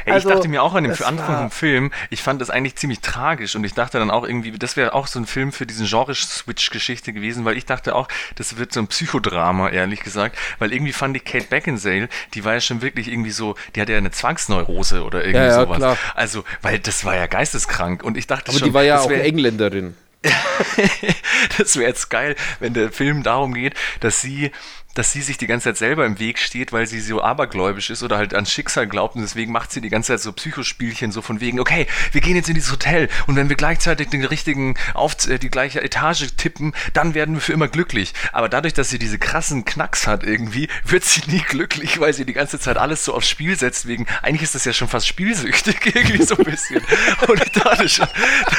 Speaker 2: Ey,
Speaker 3: Also,
Speaker 2: ich dachte mir auch an dem Anfang
Speaker 3: war-
Speaker 2: vom Film, ich fand das eigentlich ziemlich tragisch und ich dachte dann auch irgendwie, das wäre auch so ein Film für diesen Genre-Switch-Geschichte gewesen, weil ich dachte auch, das wird so ein Psychodrama, ehrlich gesagt, weil irgendwie fand ich Kate Beckinsale, die war ja schon wirklich irgendwie so, die hatte ja eine Zwangsneurose oder irgendwie
Speaker 1: Ja, ja,
Speaker 2: sowas.
Speaker 1: klar.
Speaker 2: Also, weil das war ja geisteskrank und ich dachte
Speaker 1: Aber
Speaker 2: schon,
Speaker 1: die war ja
Speaker 2: das
Speaker 1: auch
Speaker 2: wär-
Speaker 1: Engländerin. [laughs]
Speaker 2: das wäre jetzt geil, wenn der Film darum geht, dass sie, dass sie sich die ganze Zeit selber im Weg steht, weil sie so abergläubisch ist oder halt ans Schicksal glaubt und deswegen macht sie die ganze Zeit so Psychospielchen so von wegen, okay, wir gehen jetzt in dieses Hotel und wenn wir gleichzeitig den richtigen auf äh, die gleiche Etage tippen, dann werden wir für immer glücklich. Aber dadurch, dass sie diese krassen Knacks hat irgendwie, [laughs] wird sie nie glücklich, weil sie die ganze Zeit alles so aufs Spiel setzt wegen, eigentlich ist das ja schon fast spielsüchtig [laughs] irgendwie so ein bisschen. Und schon,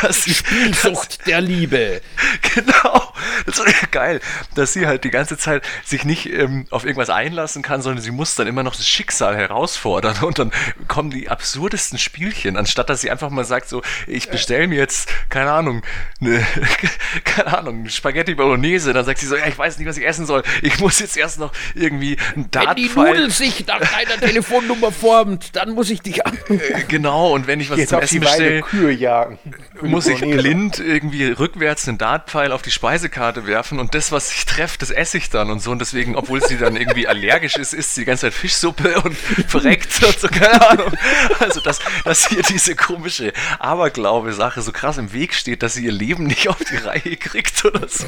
Speaker 2: dass sie
Speaker 1: Sucht der Liebe. [laughs]
Speaker 2: Genau. Das ist geil, dass sie halt die ganze Zeit sich nicht ähm, auf irgendwas einlassen kann, sondern sie muss dann immer noch das Schicksal herausfordern [laughs] und dann kommen die absurdesten Spielchen, anstatt dass sie einfach mal sagt so, ich bestelle mir jetzt, keine Ahnung, eine, [laughs] keine Ahnung, Spaghetti Bolognese, dann sagt sie so, ja, ich weiß nicht, was ich essen soll, ich muss jetzt erst noch irgendwie einen
Speaker 1: Wenn die Nudel sich nach deiner [laughs] Telefonnummer formt, dann muss ich dich an.
Speaker 2: äh, genau, und wenn ich was
Speaker 3: Jetzt
Speaker 2: zum Essen bestelle,
Speaker 3: Kühe jagen.
Speaker 2: muss ich blind irgendwie rückwärts einen Dartpfeil auf die Speisekarte werfen und das, was ich treffe, das esse ich dann und so. Und deswegen, obwohl sie dann irgendwie allergisch ist, isst sie die ganze Zeit Fischsuppe und [laughs] verreckt und so, keine Ahnung. Also, dass, dass hier diese komische Aberglaube-Sache so krass im Weg steht, dass sie ihr Leben nicht auf die Reihe kriegt oder so.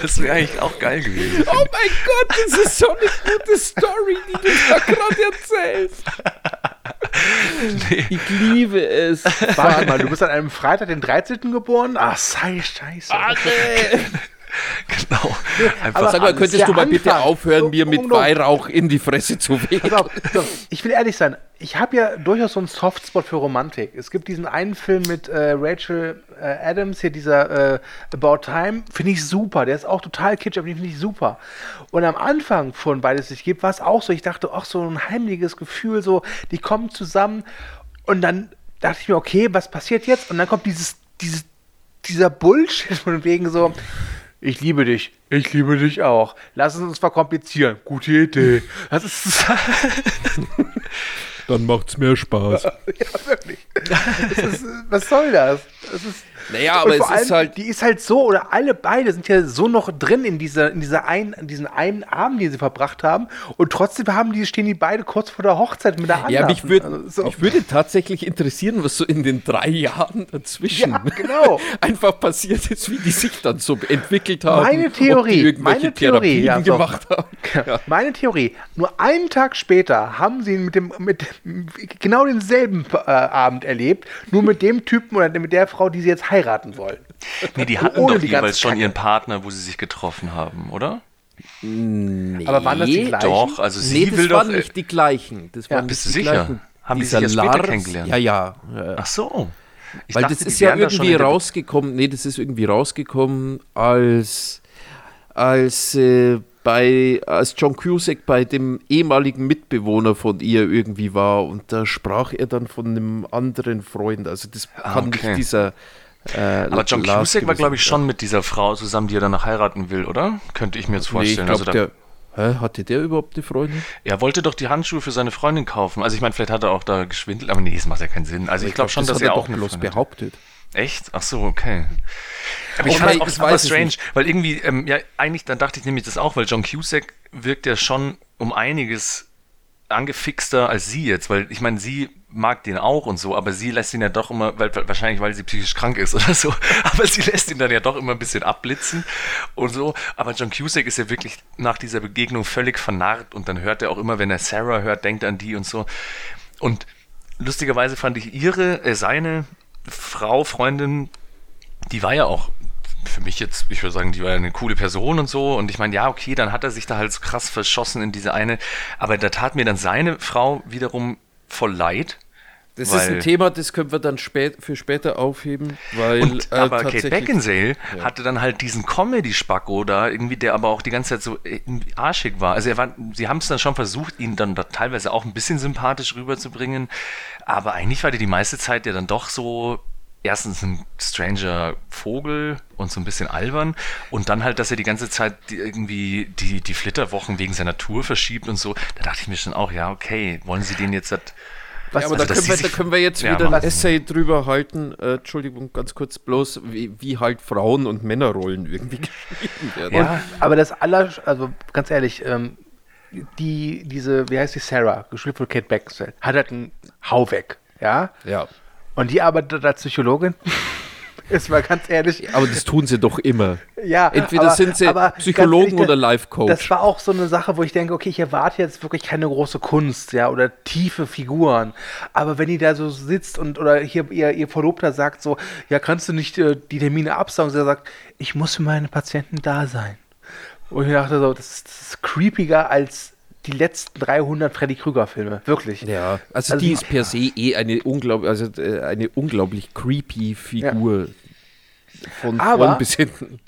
Speaker 2: Das wäre eigentlich auch geil gewesen.
Speaker 1: Oh mein Gott, das ist so eine gute Story, die du da gerade erzählst. Ich liebe es.
Speaker 3: Warte mal, du bist an einem Freitag, den 13. geboren? Ach, sei scheiße.
Speaker 1: Arne. [laughs]
Speaker 2: Genau. Einfach
Speaker 3: Aber
Speaker 1: Sag mal, könntest du mal bitte
Speaker 3: Anfang.
Speaker 1: aufhören,
Speaker 3: So,
Speaker 1: mir mit. Weihrauch in die Fresse zu wehen?
Speaker 3: auf, ich will ehrlich sein, ich habe ja durchaus so einen Softspot für Romantik. Es gibt diesen einen Film mit äh, Rachel äh, Adams, hier dieser äh, About Time, finde ich super. Der ist auch total kitschig, aber den finde ich super. Und am Anfang von Beides sich gibt, war es auch so, ich dachte, ach, so ein heimliches Gefühl, so, die kommen zusammen und dann dachte ich mir, okay, was passiert jetzt? Und dann kommt dieses, dieses, dieser Bullshit von wegen so, ich liebe dich, ich liebe dich auch. Lass es uns verkomplizieren. Gute Idee. Das ist
Speaker 1: Dann macht's mehr Spaß. [laughs]
Speaker 3: Ja, wirklich. Ist, was soll das? das ist,
Speaker 1: Naja, aber es ist
Speaker 3: allem,
Speaker 1: halt.
Speaker 3: Die ist halt so, oder alle beide sind ja so noch drin in dieser, in dieser einen, in diesen einen Abend, den sie verbracht haben. Und trotzdem haben die, stehen die beide kurz vor der Hochzeit mit der anderen.
Speaker 1: Ja, mich, würd,
Speaker 3: Also, so.
Speaker 1: mich würde tatsächlich interessieren, was so in den drei Jahren dazwischen
Speaker 3: Ja, genau. [laughs]
Speaker 1: einfach passiert ist, wie die sich dann so entwickelt haben.
Speaker 3: Meine Theorie,
Speaker 1: irgendwelche
Speaker 3: meine Theorie, ja, so.
Speaker 1: gemacht haben. [laughs] Ja.
Speaker 3: Meine Theorie, nur einen Tag später haben sie ihn mit dem, mit genau denselben äh, Abend erlebt, nur mit dem Typen oder mit der Frau, die sie jetzt heiraten wollen.
Speaker 2: Nee, die hatten
Speaker 3: Ohne
Speaker 2: doch
Speaker 3: die
Speaker 2: jeweils schon
Speaker 3: Kacke.
Speaker 2: ihren Partner, wo sie sich getroffen haben, oder?
Speaker 3: Aber waren das die gleichen?
Speaker 2: Doch, also sie
Speaker 1: Nee, das
Speaker 2: will doch.
Speaker 1: waren nicht die gleichen. Das
Speaker 3: Ja,
Speaker 1: waren
Speaker 2: bist
Speaker 1: nicht
Speaker 2: du
Speaker 1: die
Speaker 2: sicher?
Speaker 1: Gleichen.
Speaker 2: Haben die sich ja später
Speaker 1: Lars-
Speaker 2: kennengelernt?
Speaker 1: Ja, ja. ja.
Speaker 2: Ach so. Ich
Speaker 1: Weil
Speaker 2: dachte,
Speaker 1: das ist ja irgendwie rausgekommen, nee, das ist irgendwie rausgekommen, als, als, äh, bei, als John Cusack bei dem ehemaligen Mitbewohner von ihr irgendwie war und da sprach er dann von einem anderen Freund. Also das
Speaker 2: Ah,
Speaker 1: kann
Speaker 2: okay.
Speaker 1: nicht dieser äh,
Speaker 2: Aber John
Speaker 1: Lars
Speaker 2: Cusack war, glaube ich, schon mit dieser Frau zusammen, die er danach heiraten will, oder? Könnte ich mir jetzt
Speaker 1: Nee, ich
Speaker 2: vorstellen.
Speaker 1: glaube,
Speaker 2: also
Speaker 1: der, Hä, hatte der überhaupt eine Freundin?
Speaker 2: Er wollte doch die Handschuhe für seine Freundin kaufen. Also ich meine, vielleicht hat er auch da geschwindelt, aber nee, das macht ja keinen Sinn. Also ich, glaube schon, dass
Speaker 1: hat
Speaker 2: er
Speaker 1: doch
Speaker 2: auch eine
Speaker 1: bloß behauptet.
Speaker 2: Echt? Ach so, okay. Aber ich
Speaker 1: Oh
Speaker 2: fand es auch
Speaker 1: das ich
Speaker 2: strange,
Speaker 1: nicht.
Speaker 2: weil irgendwie, ähm, ja, eigentlich, dann dachte ich nämlich das auch, weil John Cusack wirkt ja schon um einiges angefixter als sie jetzt, weil ich meine, sie mag den auch und so, aber sie lässt ihn ja doch immer, weil, wahrscheinlich weil sie psychisch krank ist [laughs] oder so, aber sie lässt ihn dann ja doch immer ein bisschen abblitzen und so, aber John Cusack ist ja wirklich nach dieser Begegnung völlig vernarrt und dann hört er auch immer, wenn er Sarah hört, denkt an die und so. Und lustigerweise fand ich ihre, äh, seine Frau, Freundin, die war ja auch für mich jetzt, ich würde sagen, die war ja eine coole Person und so. Und ich meine, ja, okay, dann hat er sich da halt so krass verschossen in diese eine. Aber da tat mir dann seine Frau wiederum voll leid.
Speaker 1: Das ist
Speaker 2: Weil-
Speaker 1: ein Thema, das können wir dann spät, für später aufheben, weil
Speaker 2: Und,
Speaker 1: äh,
Speaker 2: aber Kate Beckinsale hatte dann halt diesen Comedy-Spacko da, irgendwie, der aber auch die ganze Zeit so äh, arschig war. Also er war, sie haben es dann schon versucht, ihn dann da teilweise auch ein bisschen sympathisch rüberzubringen. Aber eigentlich war der die meiste Zeit ja dann doch so erstens ein stranger Vogel und so ein bisschen albern und dann halt, dass er die ganze Zeit die, irgendwie die, die Flitterwochen wegen seiner Tour verschiebt und so. Da dachte ich mir schon auch, ja, okay, wollen sie den jetzt halt
Speaker 3: Was,
Speaker 1: Ja, aber
Speaker 2: Also,
Speaker 1: da, können wir, da können wir jetzt
Speaker 2: Ja,
Speaker 1: wieder ein. Essay drüber halten. Äh, Entschuldigung, ganz kurz bloß, wie, wie halt Frauen- und Männerrollen irgendwie [laughs] geschrieben werden.
Speaker 2: Ja.
Speaker 3: aber das aller, also ganz ehrlich, ähm, die, diese, wie heißt die, Sarah, gespielt von Kate Beckinsale, hat halt einen Hau weg, ja?
Speaker 1: ja.
Speaker 3: Und die arbeitet als Psychologin. [laughs] Ist mal ganz ehrlich.
Speaker 1: Aber das tun sie doch immer.
Speaker 3: Ja,
Speaker 1: Entweder sind sie Psychologen
Speaker 3: ehrlich,
Speaker 1: oder Life-Coach.
Speaker 3: Das war auch so eine Sache, wo ich denke, okay, ich erwarte jetzt wirklich keine große Kunst, ja, oder tiefe Figuren. Aber wenn die da so sitzt und oder hier ihr, ihr Verlobter sagt so, ja, kannst du nicht äh, die Termine absagen? Sie sagt, ich muss für meine Patienten da sein. Und ich dachte so, das ist, das ist creepiger als die letzten 300 Freddy Krüger-Filme. Wirklich.
Speaker 1: Ja, also,
Speaker 3: Also-
Speaker 1: die ist per se eh eine, unglaub, also, äh, eine unglaublich creepy Figur. Von
Speaker 3: Aber-
Speaker 1: vorn bis hinten.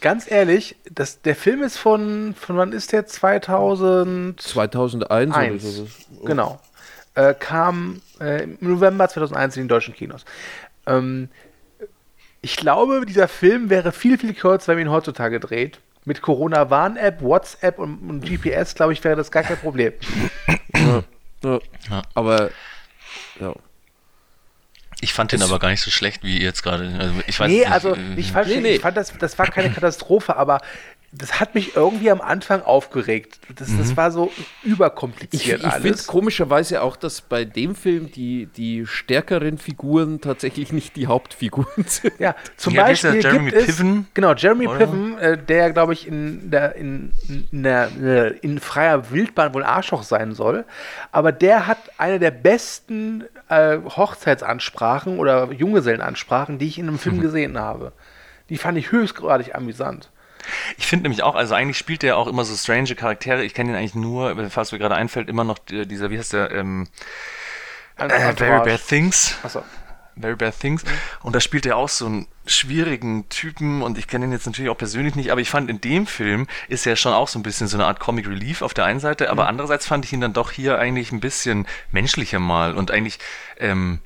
Speaker 3: Ganz ehrlich, das, der Film ist von, von wann ist der? 2000.
Speaker 1: 2001 oder so.
Speaker 3: Genau. Äh, kam äh, im November 2001 in den deutschen Kinos. Ähm, ich glaube, dieser Film wäre viel, viel kürzer, wenn man ihn heutzutage dreht. Mit Corona-Warn-App, WhatsApp und, und GPS, glaube ich, wäre das gar kein Problem.
Speaker 1: Ja.
Speaker 2: Ja.
Speaker 1: Aber ja.
Speaker 2: Ich fand den aber gar nicht so schlecht wie ihr jetzt gerade. Also ich weiß
Speaker 3: nee,
Speaker 2: nicht,
Speaker 3: also
Speaker 2: äh,
Speaker 3: nicht falsch,
Speaker 1: Nee, nee.
Speaker 3: ich fand das, das war keine Katastrophe, aber das hat mich irgendwie am Anfang aufgeregt. Das, das war so
Speaker 1: Ich, ich
Speaker 3: überkompliziert
Speaker 1: finde
Speaker 3: alles.
Speaker 1: komischerweise auch, dass bei dem Film die, die stärkeren Figuren tatsächlich nicht die Hauptfiguren [laughs] sind.
Speaker 3: Ja, zum
Speaker 2: Ja?
Speaker 3: Beispiel
Speaker 2: Jeremy
Speaker 3: gibt es,
Speaker 2: Piven?
Speaker 3: genau, Jeremy
Speaker 2: Oder?
Speaker 3: Piven, äh, der, glaube ich, in, der, in, in, der, äh, in freier Wildbahn wohl Arschloch sein soll. Aber der hat eine der besten äh, Hochzeitsansprachen oder Junggesellenansprachen, die ich in einem
Speaker 2: Mhm.
Speaker 3: Film gesehen habe. Die fand ich höchstgradig amüsant.
Speaker 2: Ich finde nämlich auch, also eigentlich spielt der auch immer so strange Charaktere. Ich kenne ihn eigentlich nur, falls mir gerade einfällt, immer noch die- dieser, wie heißt der, ähm, äh, Very. Bad Things.
Speaker 3: Achso.
Speaker 2: Very Bad Things. Und da spielt er auch so einen schwierigen Typen und ich kenne ihn jetzt natürlich auch persönlich nicht, aber ich fand in dem Film ist er schon auch so ein bisschen so eine Art Comic Relief auf der einen Seite, aber andererseits fand ich ihn dann doch hier eigentlich ein bisschen menschlicher mal und eigentlich, ähm,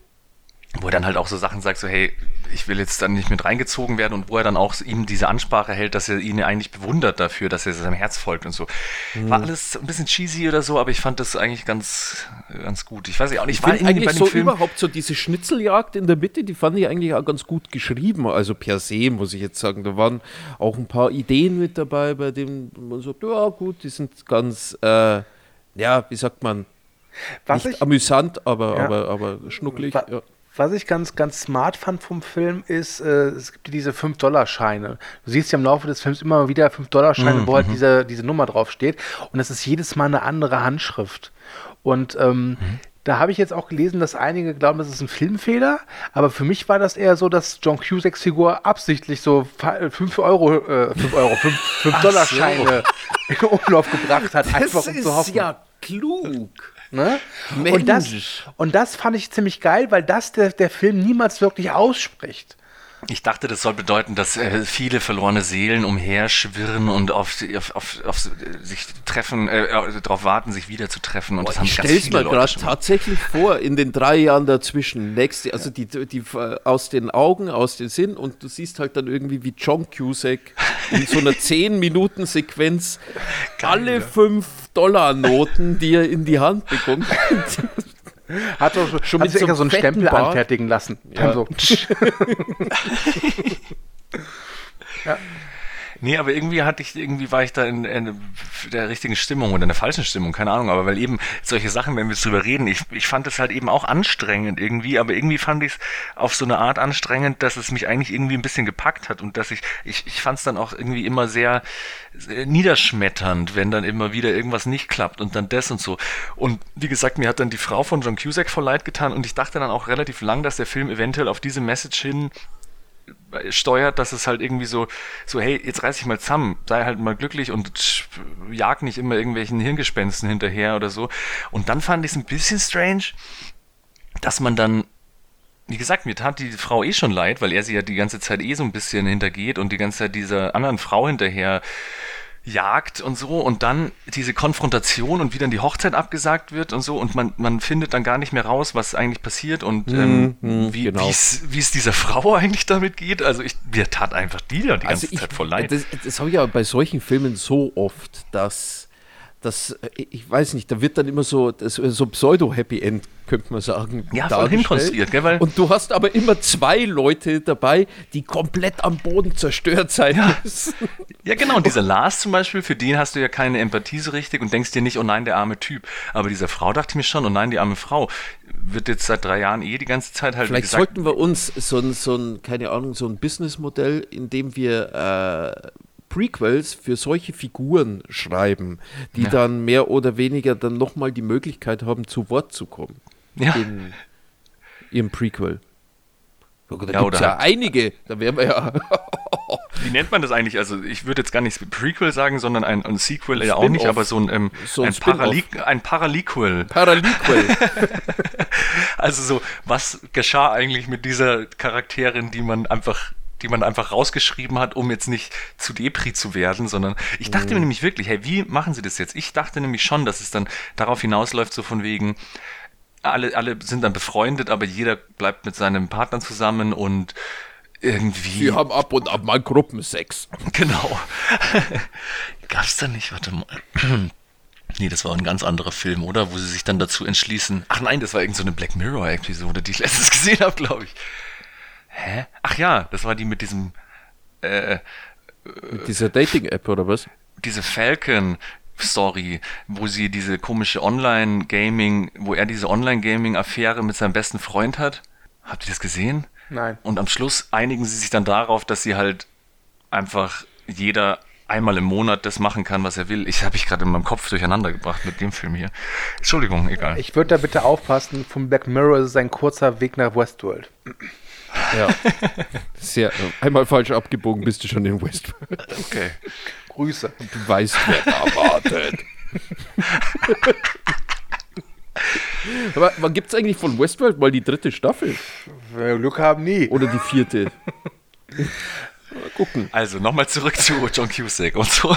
Speaker 2: wo er dann halt auch so Sachen sagt, so hey, ich will jetzt dann nicht mit reingezogen werden und wo er dann auch ihm diese Ansprache hält, dass er ihn eigentlich bewundert dafür, dass er seinem Herz folgt und so. War alles ein bisschen cheesy oder so, aber ich fand das eigentlich ganz, ganz gut. Ich weiß ja auch nicht,
Speaker 1: Ich
Speaker 2: war irgendwie bei
Speaker 1: eigentlich
Speaker 2: dem
Speaker 1: so
Speaker 2: Film,
Speaker 1: überhaupt so diese Schnitzeljagd in der Mitte, die fand ich eigentlich auch ganz gut geschrieben. Also per se, muss ich jetzt sagen. Da waren auch ein paar Ideen mit dabei, bei denen man sagt, ja gut, die sind ganz, äh, ja, wie sagt man,
Speaker 3: Was
Speaker 1: nicht
Speaker 3: ich,
Speaker 1: amüsant, aber,
Speaker 3: Ja.
Speaker 1: aber, aber schnucklig.
Speaker 3: Wa-
Speaker 1: Ja.
Speaker 3: Was ich ganz, ganz smart fand vom Film ist, äh, es gibt diese 5-Dollar-Scheine. Du siehst ja im Laufe des Films immer wieder 5-Dollar-Scheine, wo halt diese, diese Nummer draufsteht. Und das ist jedes Mal eine andere Handschrift. Und ähm, da habe ich jetzt auch gelesen, dass einige glauben, das ist ein Filmfehler. Aber für mich war das eher so, dass John Cusacks Figur absichtlich so 5 Euro, äh, 5 Euro, 5 Dollar Scheine [laughs] in Umlauf gebracht hat, einfach um zu hoffen.
Speaker 1: klug.
Speaker 3: Ne? Und, das, und das fand ich ziemlich geil, weil das der, der Film niemals wirklich ausspricht.
Speaker 2: Ich dachte, das soll bedeuten, dass äh, viele verlorene Seelen umherschwirren und auf, auf, auf, auf sich treffen, äh, darauf warten, sich wieder zu treffen. Und
Speaker 1: Boah,
Speaker 2: das haben
Speaker 1: ich
Speaker 2: ganz
Speaker 1: stell's mir gerade tatsächlich vor, in den drei Jahren dazwischen. Nächste, also die, die äh, aus den Augen, aus den Sinn und du siehst halt dann irgendwie wie John Cusack in so einer [laughs] 10-Minuten-Sequenz alle 5-Dollar-Noten, die er in die Hand bekommt. [laughs] [laughs]
Speaker 3: Hat doch schon,
Speaker 1: Schon
Speaker 3: hat
Speaker 1: mit
Speaker 3: sich
Speaker 1: so
Speaker 3: so einen Stempel
Speaker 1: Bart.
Speaker 3: anfertigen lassen.
Speaker 1: Ja. [laughs] [laughs]
Speaker 3: So.
Speaker 2: Nee, aber irgendwie hatte ich, irgendwie war ich da in, in der richtigen Stimmung oder in der falschen Stimmung, keine Ahnung, aber weil eben solche Sachen, wenn wir jetzt drüber reden, ich, ich fand es halt eben auch anstrengend irgendwie, aber irgendwie fand ich es auf so eine Art anstrengend, dass es mich eigentlich irgendwie ein bisschen gepackt hat und dass ich, ich, ich fand es dann auch irgendwie immer sehr, sehr niederschmetternd, wenn dann immer wieder irgendwas nicht klappt und dann das und so. Und wie gesagt, mir hat dann die Frau von John Cusack voll leid getan und ich dachte dann auch relativ lang, dass der Film eventuell auf diese Message hin steuert, dass es halt irgendwie so, so, hey, jetzt reiß dich mal zusammen, sei halt mal glücklich und jag nicht immer irgendwelchen Hirngespensten hinterher oder so. Und dann fand ich es ein bisschen strange, dass man dann, wie gesagt, mir tat die Frau eh schon leid, weil er sie ja die ganze Zeit eh so ein bisschen hintergeht und die ganze Zeit dieser anderen Frau hinterher jagt und so und dann diese Konfrontation und wie dann die Hochzeit abgesagt wird und so und man, man findet dann gar nicht mehr raus, was eigentlich passiert und ähm,
Speaker 1: mhm,
Speaker 2: wie
Speaker 1: genau.
Speaker 2: es dieser Frau [laughs] eigentlich damit geht. Also ich, mir tat einfach die da die ganze
Speaker 1: Also ich,
Speaker 2: Zeit voll leid.
Speaker 1: Das, das habe ich ja bei solchen Filmen so oft, dass, dass äh, ich weiß nicht, da wird dann immer so, das, so Pseudo-Happy End, könnte man sagen.
Speaker 2: Ja, voll hinkonstruiert, gell, weil-
Speaker 1: Und du hast aber immer zwei Leute dabei, die komplett am Boden zerstört sein müssen.
Speaker 2: Ja, genau. Und dieser Lars zum Beispiel, für den hast du ja keine Empathie so richtig und denkst dir nicht, oh nein, der arme Typ. Aber dieser Frau dachte ich mir schon, oh nein, die arme Frau. Wird jetzt seit drei Jahren eh die ganze Zeit halt,
Speaker 1: Vielleicht
Speaker 2: gesagt,
Speaker 1: sollten wir uns so ein, so ein, keine Ahnung, so ein Businessmodell, in dem wir äh, Prequels für solche Figuren schreiben, die
Speaker 2: Ja.
Speaker 1: dann mehr oder weniger dann nochmal die Möglichkeit haben, zu Wort zu kommen.
Speaker 2: Ja.
Speaker 1: In ihrem Prequel. Da
Speaker 2: Ja,
Speaker 1: gibt es
Speaker 2: oder
Speaker 1: ja
Speaker 2: halt-
Speaker 1: einige, da wären wir ja. [laughs]
Speaker 2: Wie nennt man das eigentlich? Also ich würde jetzt gar nicht Prequel sagen, sondern ein, ein Sequel ja auch nicht, aber so ein, ähm,
Speaker 1: So ein
Speaker 2: ein. Parali ein Paraliquel.
Speaker 1: Paraliquel. [laughs]
Speaker 2: Also so, was geschah eigentlich mit dieser Charakterin, die man einfach die man einfach rausgeschrieben hat, um jetzt nicht zu Depri zu werden, sondern ich dachte mir nämlich wirklich, hey, wie machen sie das jetzt? Ich dachte nämlich schon, dass es dann darauf hinausläuft, so von wegen, alle, alle sind dann befreundet, aber jeder bleibt mit seinem Partner zusammen und irgendwie.
Speaker 1: Wir haben ab und ab mal Gruppensex. [laughs]
Speaker 2: Genau. [laughs] Gab's da nicht, warte mal. [clears throat] Nee, das war ein ganz anderer Film, oder? Wo sie sich dann dazu entschließen. Ach nein, das war irgend so eine Black Mirror-Episode, die ich letztens [laughs] gesehen habe, glaube ich. Hä? Ach ja, das war die mit diesem, äh,
Speaker 1: Mit dieser Dating-App oder was?
Speaker 2: diese Falcon-Story, wo sie diese komische Online-Gaming, wo er diese Online-Gaming-Affäre mit seinem besten Freund hat. Habt ihr das gesehen?
Speaker 3: Nein.
Speaker 2: Und am Schluss einigen sie sich dann darauf, dass sie halt einfach jeder einmal im Monat das machen kann, was er will. Ich habe ich gerade in meinem Kopf durcheinander gebracht mit dem Film hier. Entschuldigung, egal.
Speaker 3: Ich würde da bitte aufpassen, vom Black Mirror ist es ein kurzer Weg nach Westworld.
Speaker 1: Ja. Sehr, einmal falsch abgebogen bist du schon in Westworld.
Speaker 2: Okay.
Speaker 3: Grüße.
Speaker 1: Du weißt, wer da wartet. [laughs] Aber wann gibt es eigentlich von Westworld mal die dritte Staffel?
Speaker 3: Wenn wir Glück haben, nie.
Speaker 1: Oder die vierte? Mal gucken.
Speaker 2: Also nochmal zurück zu John Cusack und so.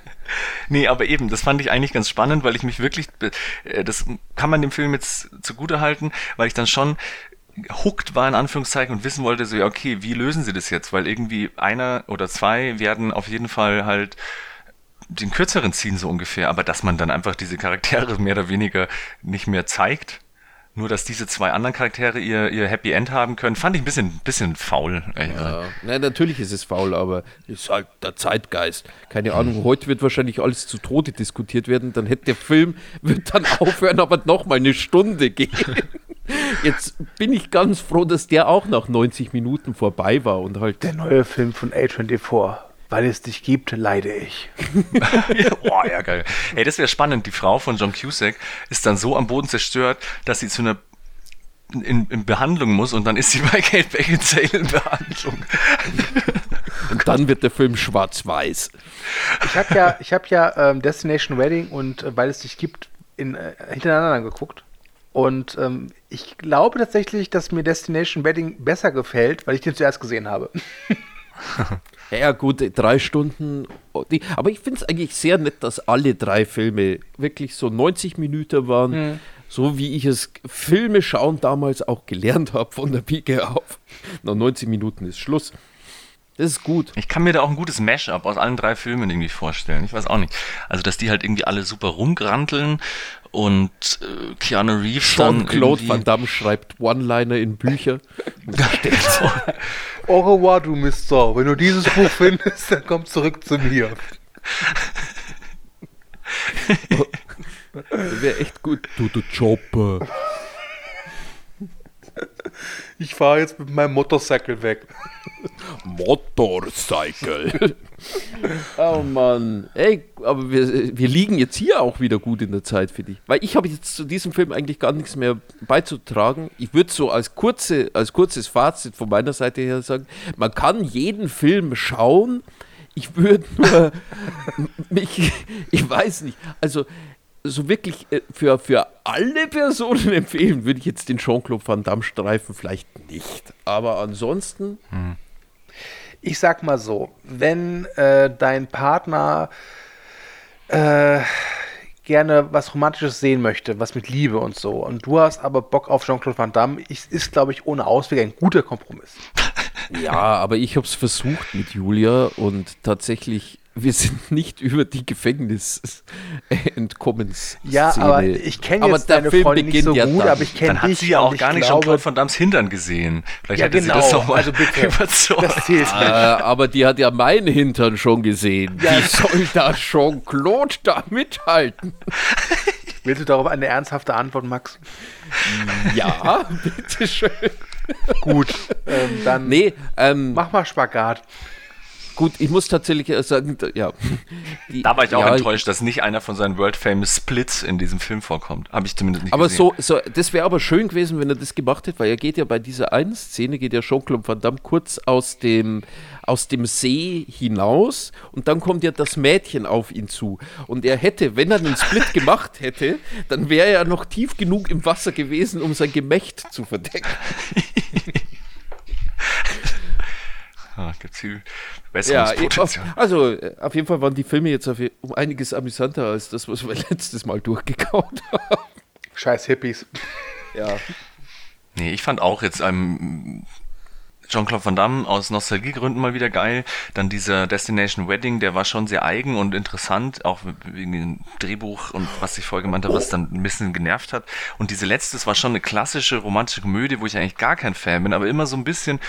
Speaker 2: [laughs] nee, aber eben, das fand ich eigentlich ganz spannend, weil ich mich wirklich, äh, das kann man dem Film jetzt zugute halten, weil ich dann schon hooked war in Anführungszeichen und wissen wollte, so ja, okay, wie lösen sie das jetzt? Weil irgendwie einer oder zwei werden auf jeden Fall halt den kürzeren ziehen, so ungefähr, aber dass man dann einfach diese Charaktere [laughs] mehr oder weniger nicht mehr zeigt, nur dass diese zwei anderen Charaktere ihr, ihr Happy End haben können, fand ich ein bisschen, bisschen faul.
Speaker 1: Ja, na, natürlich ist es faul, aber ist halt der Zeitgeist. Keine Ahnung, heute wird wahrscheinlich alles zu Tode diskutiert werden, dann hätte der Film, wird dann [laughs] aufhören, aber nochmal eine Stunde gehen. [laughs] Jetzt bin ich ganz froh, dass der auch nach 90 Minuten vorbei war und halt.
Speaker 3: Der neue Film von A24. Weil es dich gibt, leide ich.
Speaker 2: Ja, [laughs] Boah, ja, geil. Ey, das wäre spannend. Die Frau von John Cusack ist dann so am Boden zerstört, dass sie zu einer in, in Behandlung muss und dann ist sie bei Kate Beckinsale in Behandlung. [laughs]
Speaker 1: Und dann wird der Film schwarz-weiß.
Speaker 3: Ich habe ja, ich hab ja ähm, Destination Wedding und äh, Weil es dich gibt in, äh, hintereinander geguckt. Und ähm, Ich glaube tatsächlich, dass mir Destination Wedding besser gefällt, weil ich den zuerst gesehen habe. [laughs]
Speaker 1: Ja, gut, drei Stunden. aber ich finde es eigentlich sehr nett, dass alle drei Filme wirklich so 90 Minuten waren. So wie ich es Filme schauen damals auch gelernt habe von der Pike auf. Nach 90 Minuten ist Schluss. Das ist gut.
Speaker 2: Ich kann mir da auch ein gutes Mash-up aus allen drei Filmen irgendwie vorstellen. Ich weiß auch nicht. Also, dass die halt irgendwie alle super rumgranteln und äh, Keanu Reeves dann
Speaker 1: Jean-Claude
Speaker 2: irgendwie-
Speaker 1: Van Damme schreibt One-Liner in Bücher. [laughs] [laughs]
Speaker 3: Au revoir, du Mister. Wenn du dieses Buch findest, dann komm zurück zu mir. [laughs]
Speaker 1: Wäre echt gut. Du, du Chopper.
Speaker 3: Ich fahre jetzt mit meinem Motorcycle weg.
Speaker 1: Motorcycle. [laughs] oh Mann. Ey, aber wir, wir liegen jetzt hier auch wieder gut in der Zeit, finde ich. Weil ich habe jetzt zu diesem Film eigentlich gar nichts mehr beizutragen. Ich würde so als, kurze, als kurzes Fazit von meiner Seite her sagen, man kann jeden Film schauen. Ich würde nur [laughs] mich, ich weiß nicht, also so wirklich äh, für, für alle Personen [laughs] empfehlen würde ich jetzt den Jean-Claude Van Damme Streifen vielleicht nicht. Aber ansonsten
Speaker 3: Ich sag mal so, wenn äh, dein Partner äh, gerne was Romantisches sehen möchte, was mit Liebe und so, und du hast aber Bock auf Jean-Claude Van Damme, ich, ist, glaube ich, ohne Ausweg ein guter Kompromiss. [laughs]
Speaker 1: Ja, aber ich habe es versucht mit Julia und tatsächlich, wir sind nicht über die Gefängnis-Entkommens.
Speaker 3: Ja, aber ich kenne jetzt
Speaker 1: der
Speaker 3: deine
Speaker 1: Film
Speaker 3: Freundin nicht
Speaker 1: beginnt
Speaker 3: so
Speaker 1: ja
Speaker 3: gut,
Speaker 1: dann.
Speaker 3: aber ich kenne
Speaker 2: Dann hat
Speaker 3: dich
Speaker 2: sie ja auch gar nicht
Speaker 3: glaube,
Speaker 2: Jean-Claude Van Dammes Hintern gesehen. Vielleicht
Speaker 3: Ja,
Speaker 2: hätte sie
Speaker 3: genau.
Speaker 2: das doch mal
Speaker 3: Also bitte.
Speaker 2: überzeugt.
Speaker 3: Das
Speaker 1: Äh, aber die hat ja meinen Hintern schon gesehen.
Speaker 3: Ja.
Speaker 1: Wie soll da Jean-Claude da mithalten?
Speaker 3: Willst du darauf eine ernsthafte Antwort, Max?
Speaker 1: Ja, bitteschön.
Speaker 3: Gut, ähm, dann
Speaker 1: Nee, ähm,
Speaker 3: mach mal Spagat.
Speaker 1: Gut, ich muss tatsächlich äh, sagen, ja. [laughs] Die-
Speaker 2: Da war ich auch
Speaker 1: ja,
Speaker 2: enttäuscht, dass nicht einer von seinen World Famous Splits in diesem Film vorkommt. Habe ich zumindest nicht
Speaker 1: Aber
Speaker 2: gesehen.
Speaker 1: so, so, das wäre aber schön gewesen, wenn er das gemacht hätte, weil er geht ja bei dieser einen Szene, geht ja Jean-Claude Van Damme kurz aus dem, aus dem See hinaus und dann kommt ja das Mädchen auf ihn zu. Und er hätte, wenn er einen Split [laughs] gemacht hätte, dann wäre er noch tief genug im Wasser gewesen, um sein Gemächt zu verdecken. [laughs]
Speaker 2: Ah, gibt's viel
Speaker 1: Ja,
Speaker 2: Besserungspotenzial.
Speaker 1: also äh, auf jeden Fall waren die Filme jetzt auf, um einiges amüsanter als das, was wir [laughs] letztes Mal durchgekaut haben.
Speaker 3: Scheiß Hippies.
Speaker 1: Ja.
Speaker 2: Nee, ich fand auch jetzt ähm, Jean-Claude Van Damme aus Nostalgiegründen mal wieder geil. Dann dieser Destination Wedding, der war schon sehr eigen und interessant, auch wegen dem Drehbuch und was ich vorher gemeint habe, was dann ein bisschen genervt hat. Und diese letzte, das war schon eine klassische romantische Komödie, wo ich eigentlich gar kein Fan bin, aber immer so ein bisschen,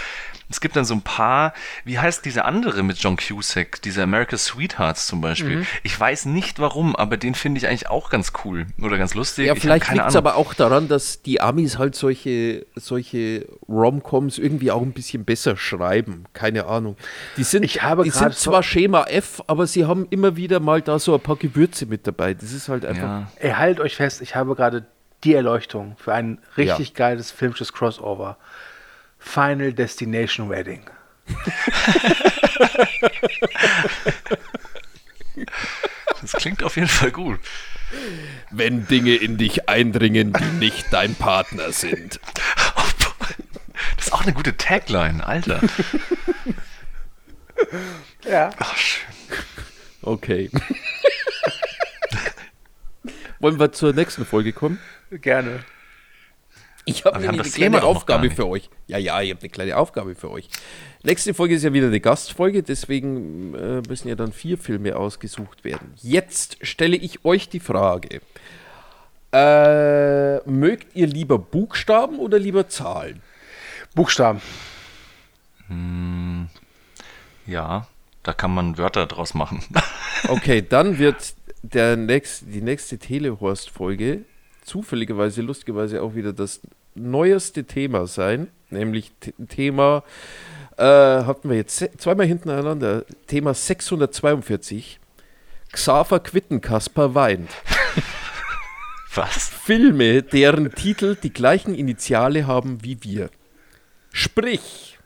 Speaker 2: es gibt dann so ein paar, wie heißt dieser andere mit John Cusack, dieser America's Sweethearts zum Beispiel. Ich weiß nicht warum, aber den finde ich eigentlich auch ganz cool oder ganz lustig.
Speaker 1: Ja, vielleicht liegt es aber auch daran, dass die Amis halt solche, solche Rom-Coms irgendwie auch ein bisschen besser schreiben. Keine Ahnung. Die sind,
Speaker 3: Ich habe
Speaker 1: die sind zwar Schema F, aber sie haben immer wieder mal da so ein paar Gewürze mit dabei. Das ist halt einfach.
Speaker 2: Ja.
Speaker 3: Ey, haltet euch fest, ich habe gerade die Erleuchtung für ein richtig geiles filmisches Crossover. Final Destination Wedding. [laughs]
Speaker 2: Das klingt auf jeden Fall gut.
Speaker 1: Wenn Dinge in dich eindringen, die nicht dein Partner sind.
Speaker 2: Das ist auch eine gute Tagline, Alter. [laughs]
Speaker 3: Ja.
Speaker 2: Ach, schön.
Speaker 1: Okay. [laughs] Wollen wir zur nächsten Folge kommen?
Speaker 3: Gerne.
Speaker 1: Ich habe eine kleine Aufgabe für euch. Ja, ja, ich habe eine kleine Aufgabe für euch. Nächste Folge ist ja wieder eine Gastfolge, deswegen äh, müssen ja dann vier Filme ausgesucht werden. Jetzt stelle ich euch die Frage. Äh, mögt ihr lieber Buchstaben oder lieber Zahlen?
Speaker 3: Buchstaben.
Speaker 2: Ja, da kann man Wörter draus machen. [laughs]
Speaker 1: Okay, dann wird der nächst, die nächste Telehorst-Folge zufälligerweise, lustigerweise auch wieder das neueste Thema sein, nämlich Thema, äh, hatten wir jetzt zweimal hintereinander, Thema 642, Xaver Quittenkasper weint. [laughs]
Speaker 2: Was?
Speaker 1: Filme, deren Titel die gleichen Initiale haben wie wir. Sprich,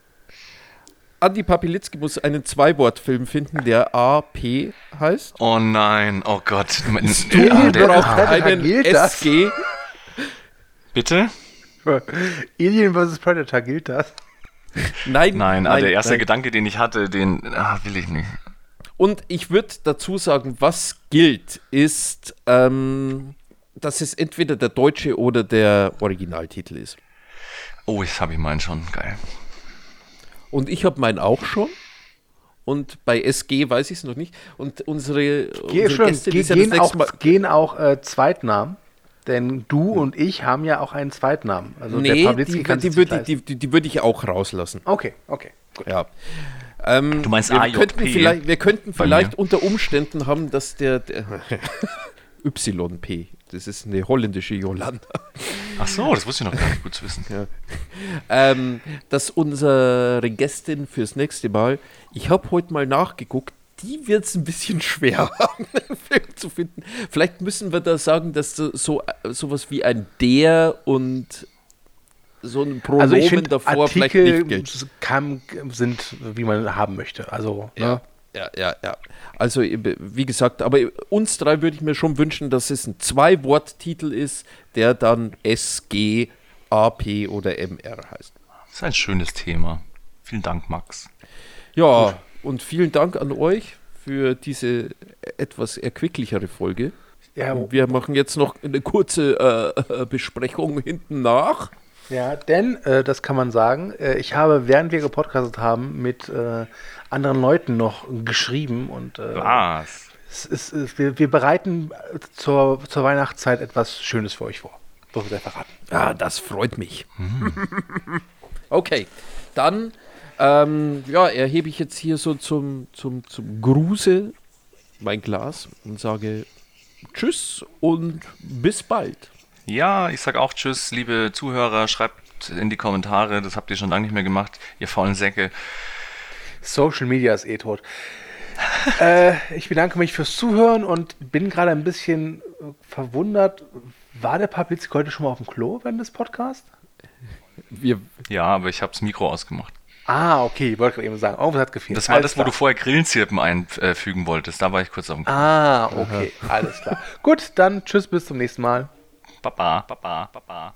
Speaker 1: Andi Papilitzki muss einen Zwei-Wort-Film finden, der AP heißt.
Speaker 2: Oh nein, oh Gott.
Speaker 1: Du
Speaker 2: Ah,
Speaker 1: braucht
Speaker 3: ah,
Speaker 1: einen
Speaker 3: das?
Speaker 1: SG.
Speaker 2: Bitte?
Speaker 3: Alien vs. Predator, gilt das?
Speaker 1: Nein,
Speaker 2: Nein, ah, der erste
Speaker 1: nein.
Speaker 2: Gedanke, den ich hatte, den ah, will ich nicht.
Speaker 1: Und ich würde dazu sagen, was gilt, ist, ähm, dass es entweder der deutsche oder der Originaltitel ist.
Speaker 2: Oh, jetzt habe ich meinen schon. Geil.
Speaker 1: Und ich habe meinen auch schon. Und bei SG weiß ich es noch nicht. Und unsere,
Speaker 3: Ge
Speaker 1: unsere
Speaker 3: schon,
Speaker 1: Gäste,
Speaker 3: ge
Speaker 1: ja
Speaker 3: gehen, auch, gehen auch äh, Zweitnamen. Denn du und ich haben ja auch einen Zweitnamen. Also
Speaker 1: Nee,
Speaker 3: Pawlitzki
Speaker 1: die,
Speaker 3: kann
Speaker 1: die, würde die, die, die würd ich auch rauslassen.
Speaker 3: Okay, okay. Gut.
Speaker 1: Ja. Ähm,
Speaker 2: Du meinst
Speaker 1: wir
Speaker 2: AJP
Speaker 1: könnten vielleicht, wir könnten vielleicht unter Umständen haben, dass der, der [laughs] YP, das ist eine holländische Jolanda,
Speaker 2: Ach so, das wusste ich noch gar nicht. Gut zu wissen.
Speaker 1: ähm, dass unsere Gästin fürs nächste Mal, ich habe heute mal nachgeguckt, die wird es ein bisschen schwer [laughs] haben, einen Film zu finden. Vielleicht müssen wir da sagen, dass so, so sowas wie ein der und so ein Pronomen
Speaker 3: Also ich
Speaker 1: davor vielleicht
Speaker 3: Artikel
Speaker 1: nicht gilt.
Speaker 3: kann, sind, wie man haben möchte. Also,
Speaker 1: Ja,
Speaker 3: ne?
Speaker 1: Ja, ja, ja. Also, wie gesagt, aber uns drei würde ich mir schon wünschen, dass es ein Zwei-Wort-Titel ist, der dann S, G, A, P oder MR heißt.
Speaker 2: Das ist ein schönes Thema. Vielen Dank, Max.
Speaker 1: Ja, und vielen Dank an euch für diese etwas erquicklichere Folge.
Speaker 3: ja,
Speaker 1: wir machen jetzt noch eine kurze äh, äh, Besprechung hinten nach.
Speaker 3: ja, denn, äh, das kann man sagen, äh, ich habe, während wir gepodcastet haben, mit äh, anderen Leuten noch geschrieben und äh,
Speaker 2: Was?
Speaker 3: es ist, es, wir, wir bereiten zur, zur Weihnachtszeit etwas Schönes für euch vor. So viel verraten.
Speaker 1: Ja, das freut mich. [laughs] okay, dann ähm, ja, erhebe ich jetzt hier so zum, zum, zum Gruße mein Glas und sage Tschüss und bis bald.
Speaker 2: Ja, ich sag auch Tschüss, liebe Zuhörer. Schreibt in die Kommentare, das habt ihr schon lange nicht mehr gemacht, ihr faulen Säcke.
Speaker 3: Social Media ist eh tot. [laughs] äh, ich bedanke mich fürs Zuhören und bin gerade ein bisschen äh, verwundert. War der Pablitzki heute schon mal auf dem Klo während des Podcasts?
Speaker 1: Wir,
Speaker 2: Ja, aber ich habe das Mikro ausgemacht.
Speaker 3: Ah, okay, ich wollte gerade eben sagen. Oh, was hat gefehlt?
Speaker 2: Das war
Speaker 3: Alles
Speaker 2: das, wo du
Speaker 3: klar.
Speaker 2: vorher Grillenzirpen einfügen wolltest. Da war ich kurz auf dem
Speaker 3: Ah, okay, alles klar. [laughs] Gut, dann tschüss, bis zum nächsten Mal.
Speaker 2: Papa, Papa, Papa.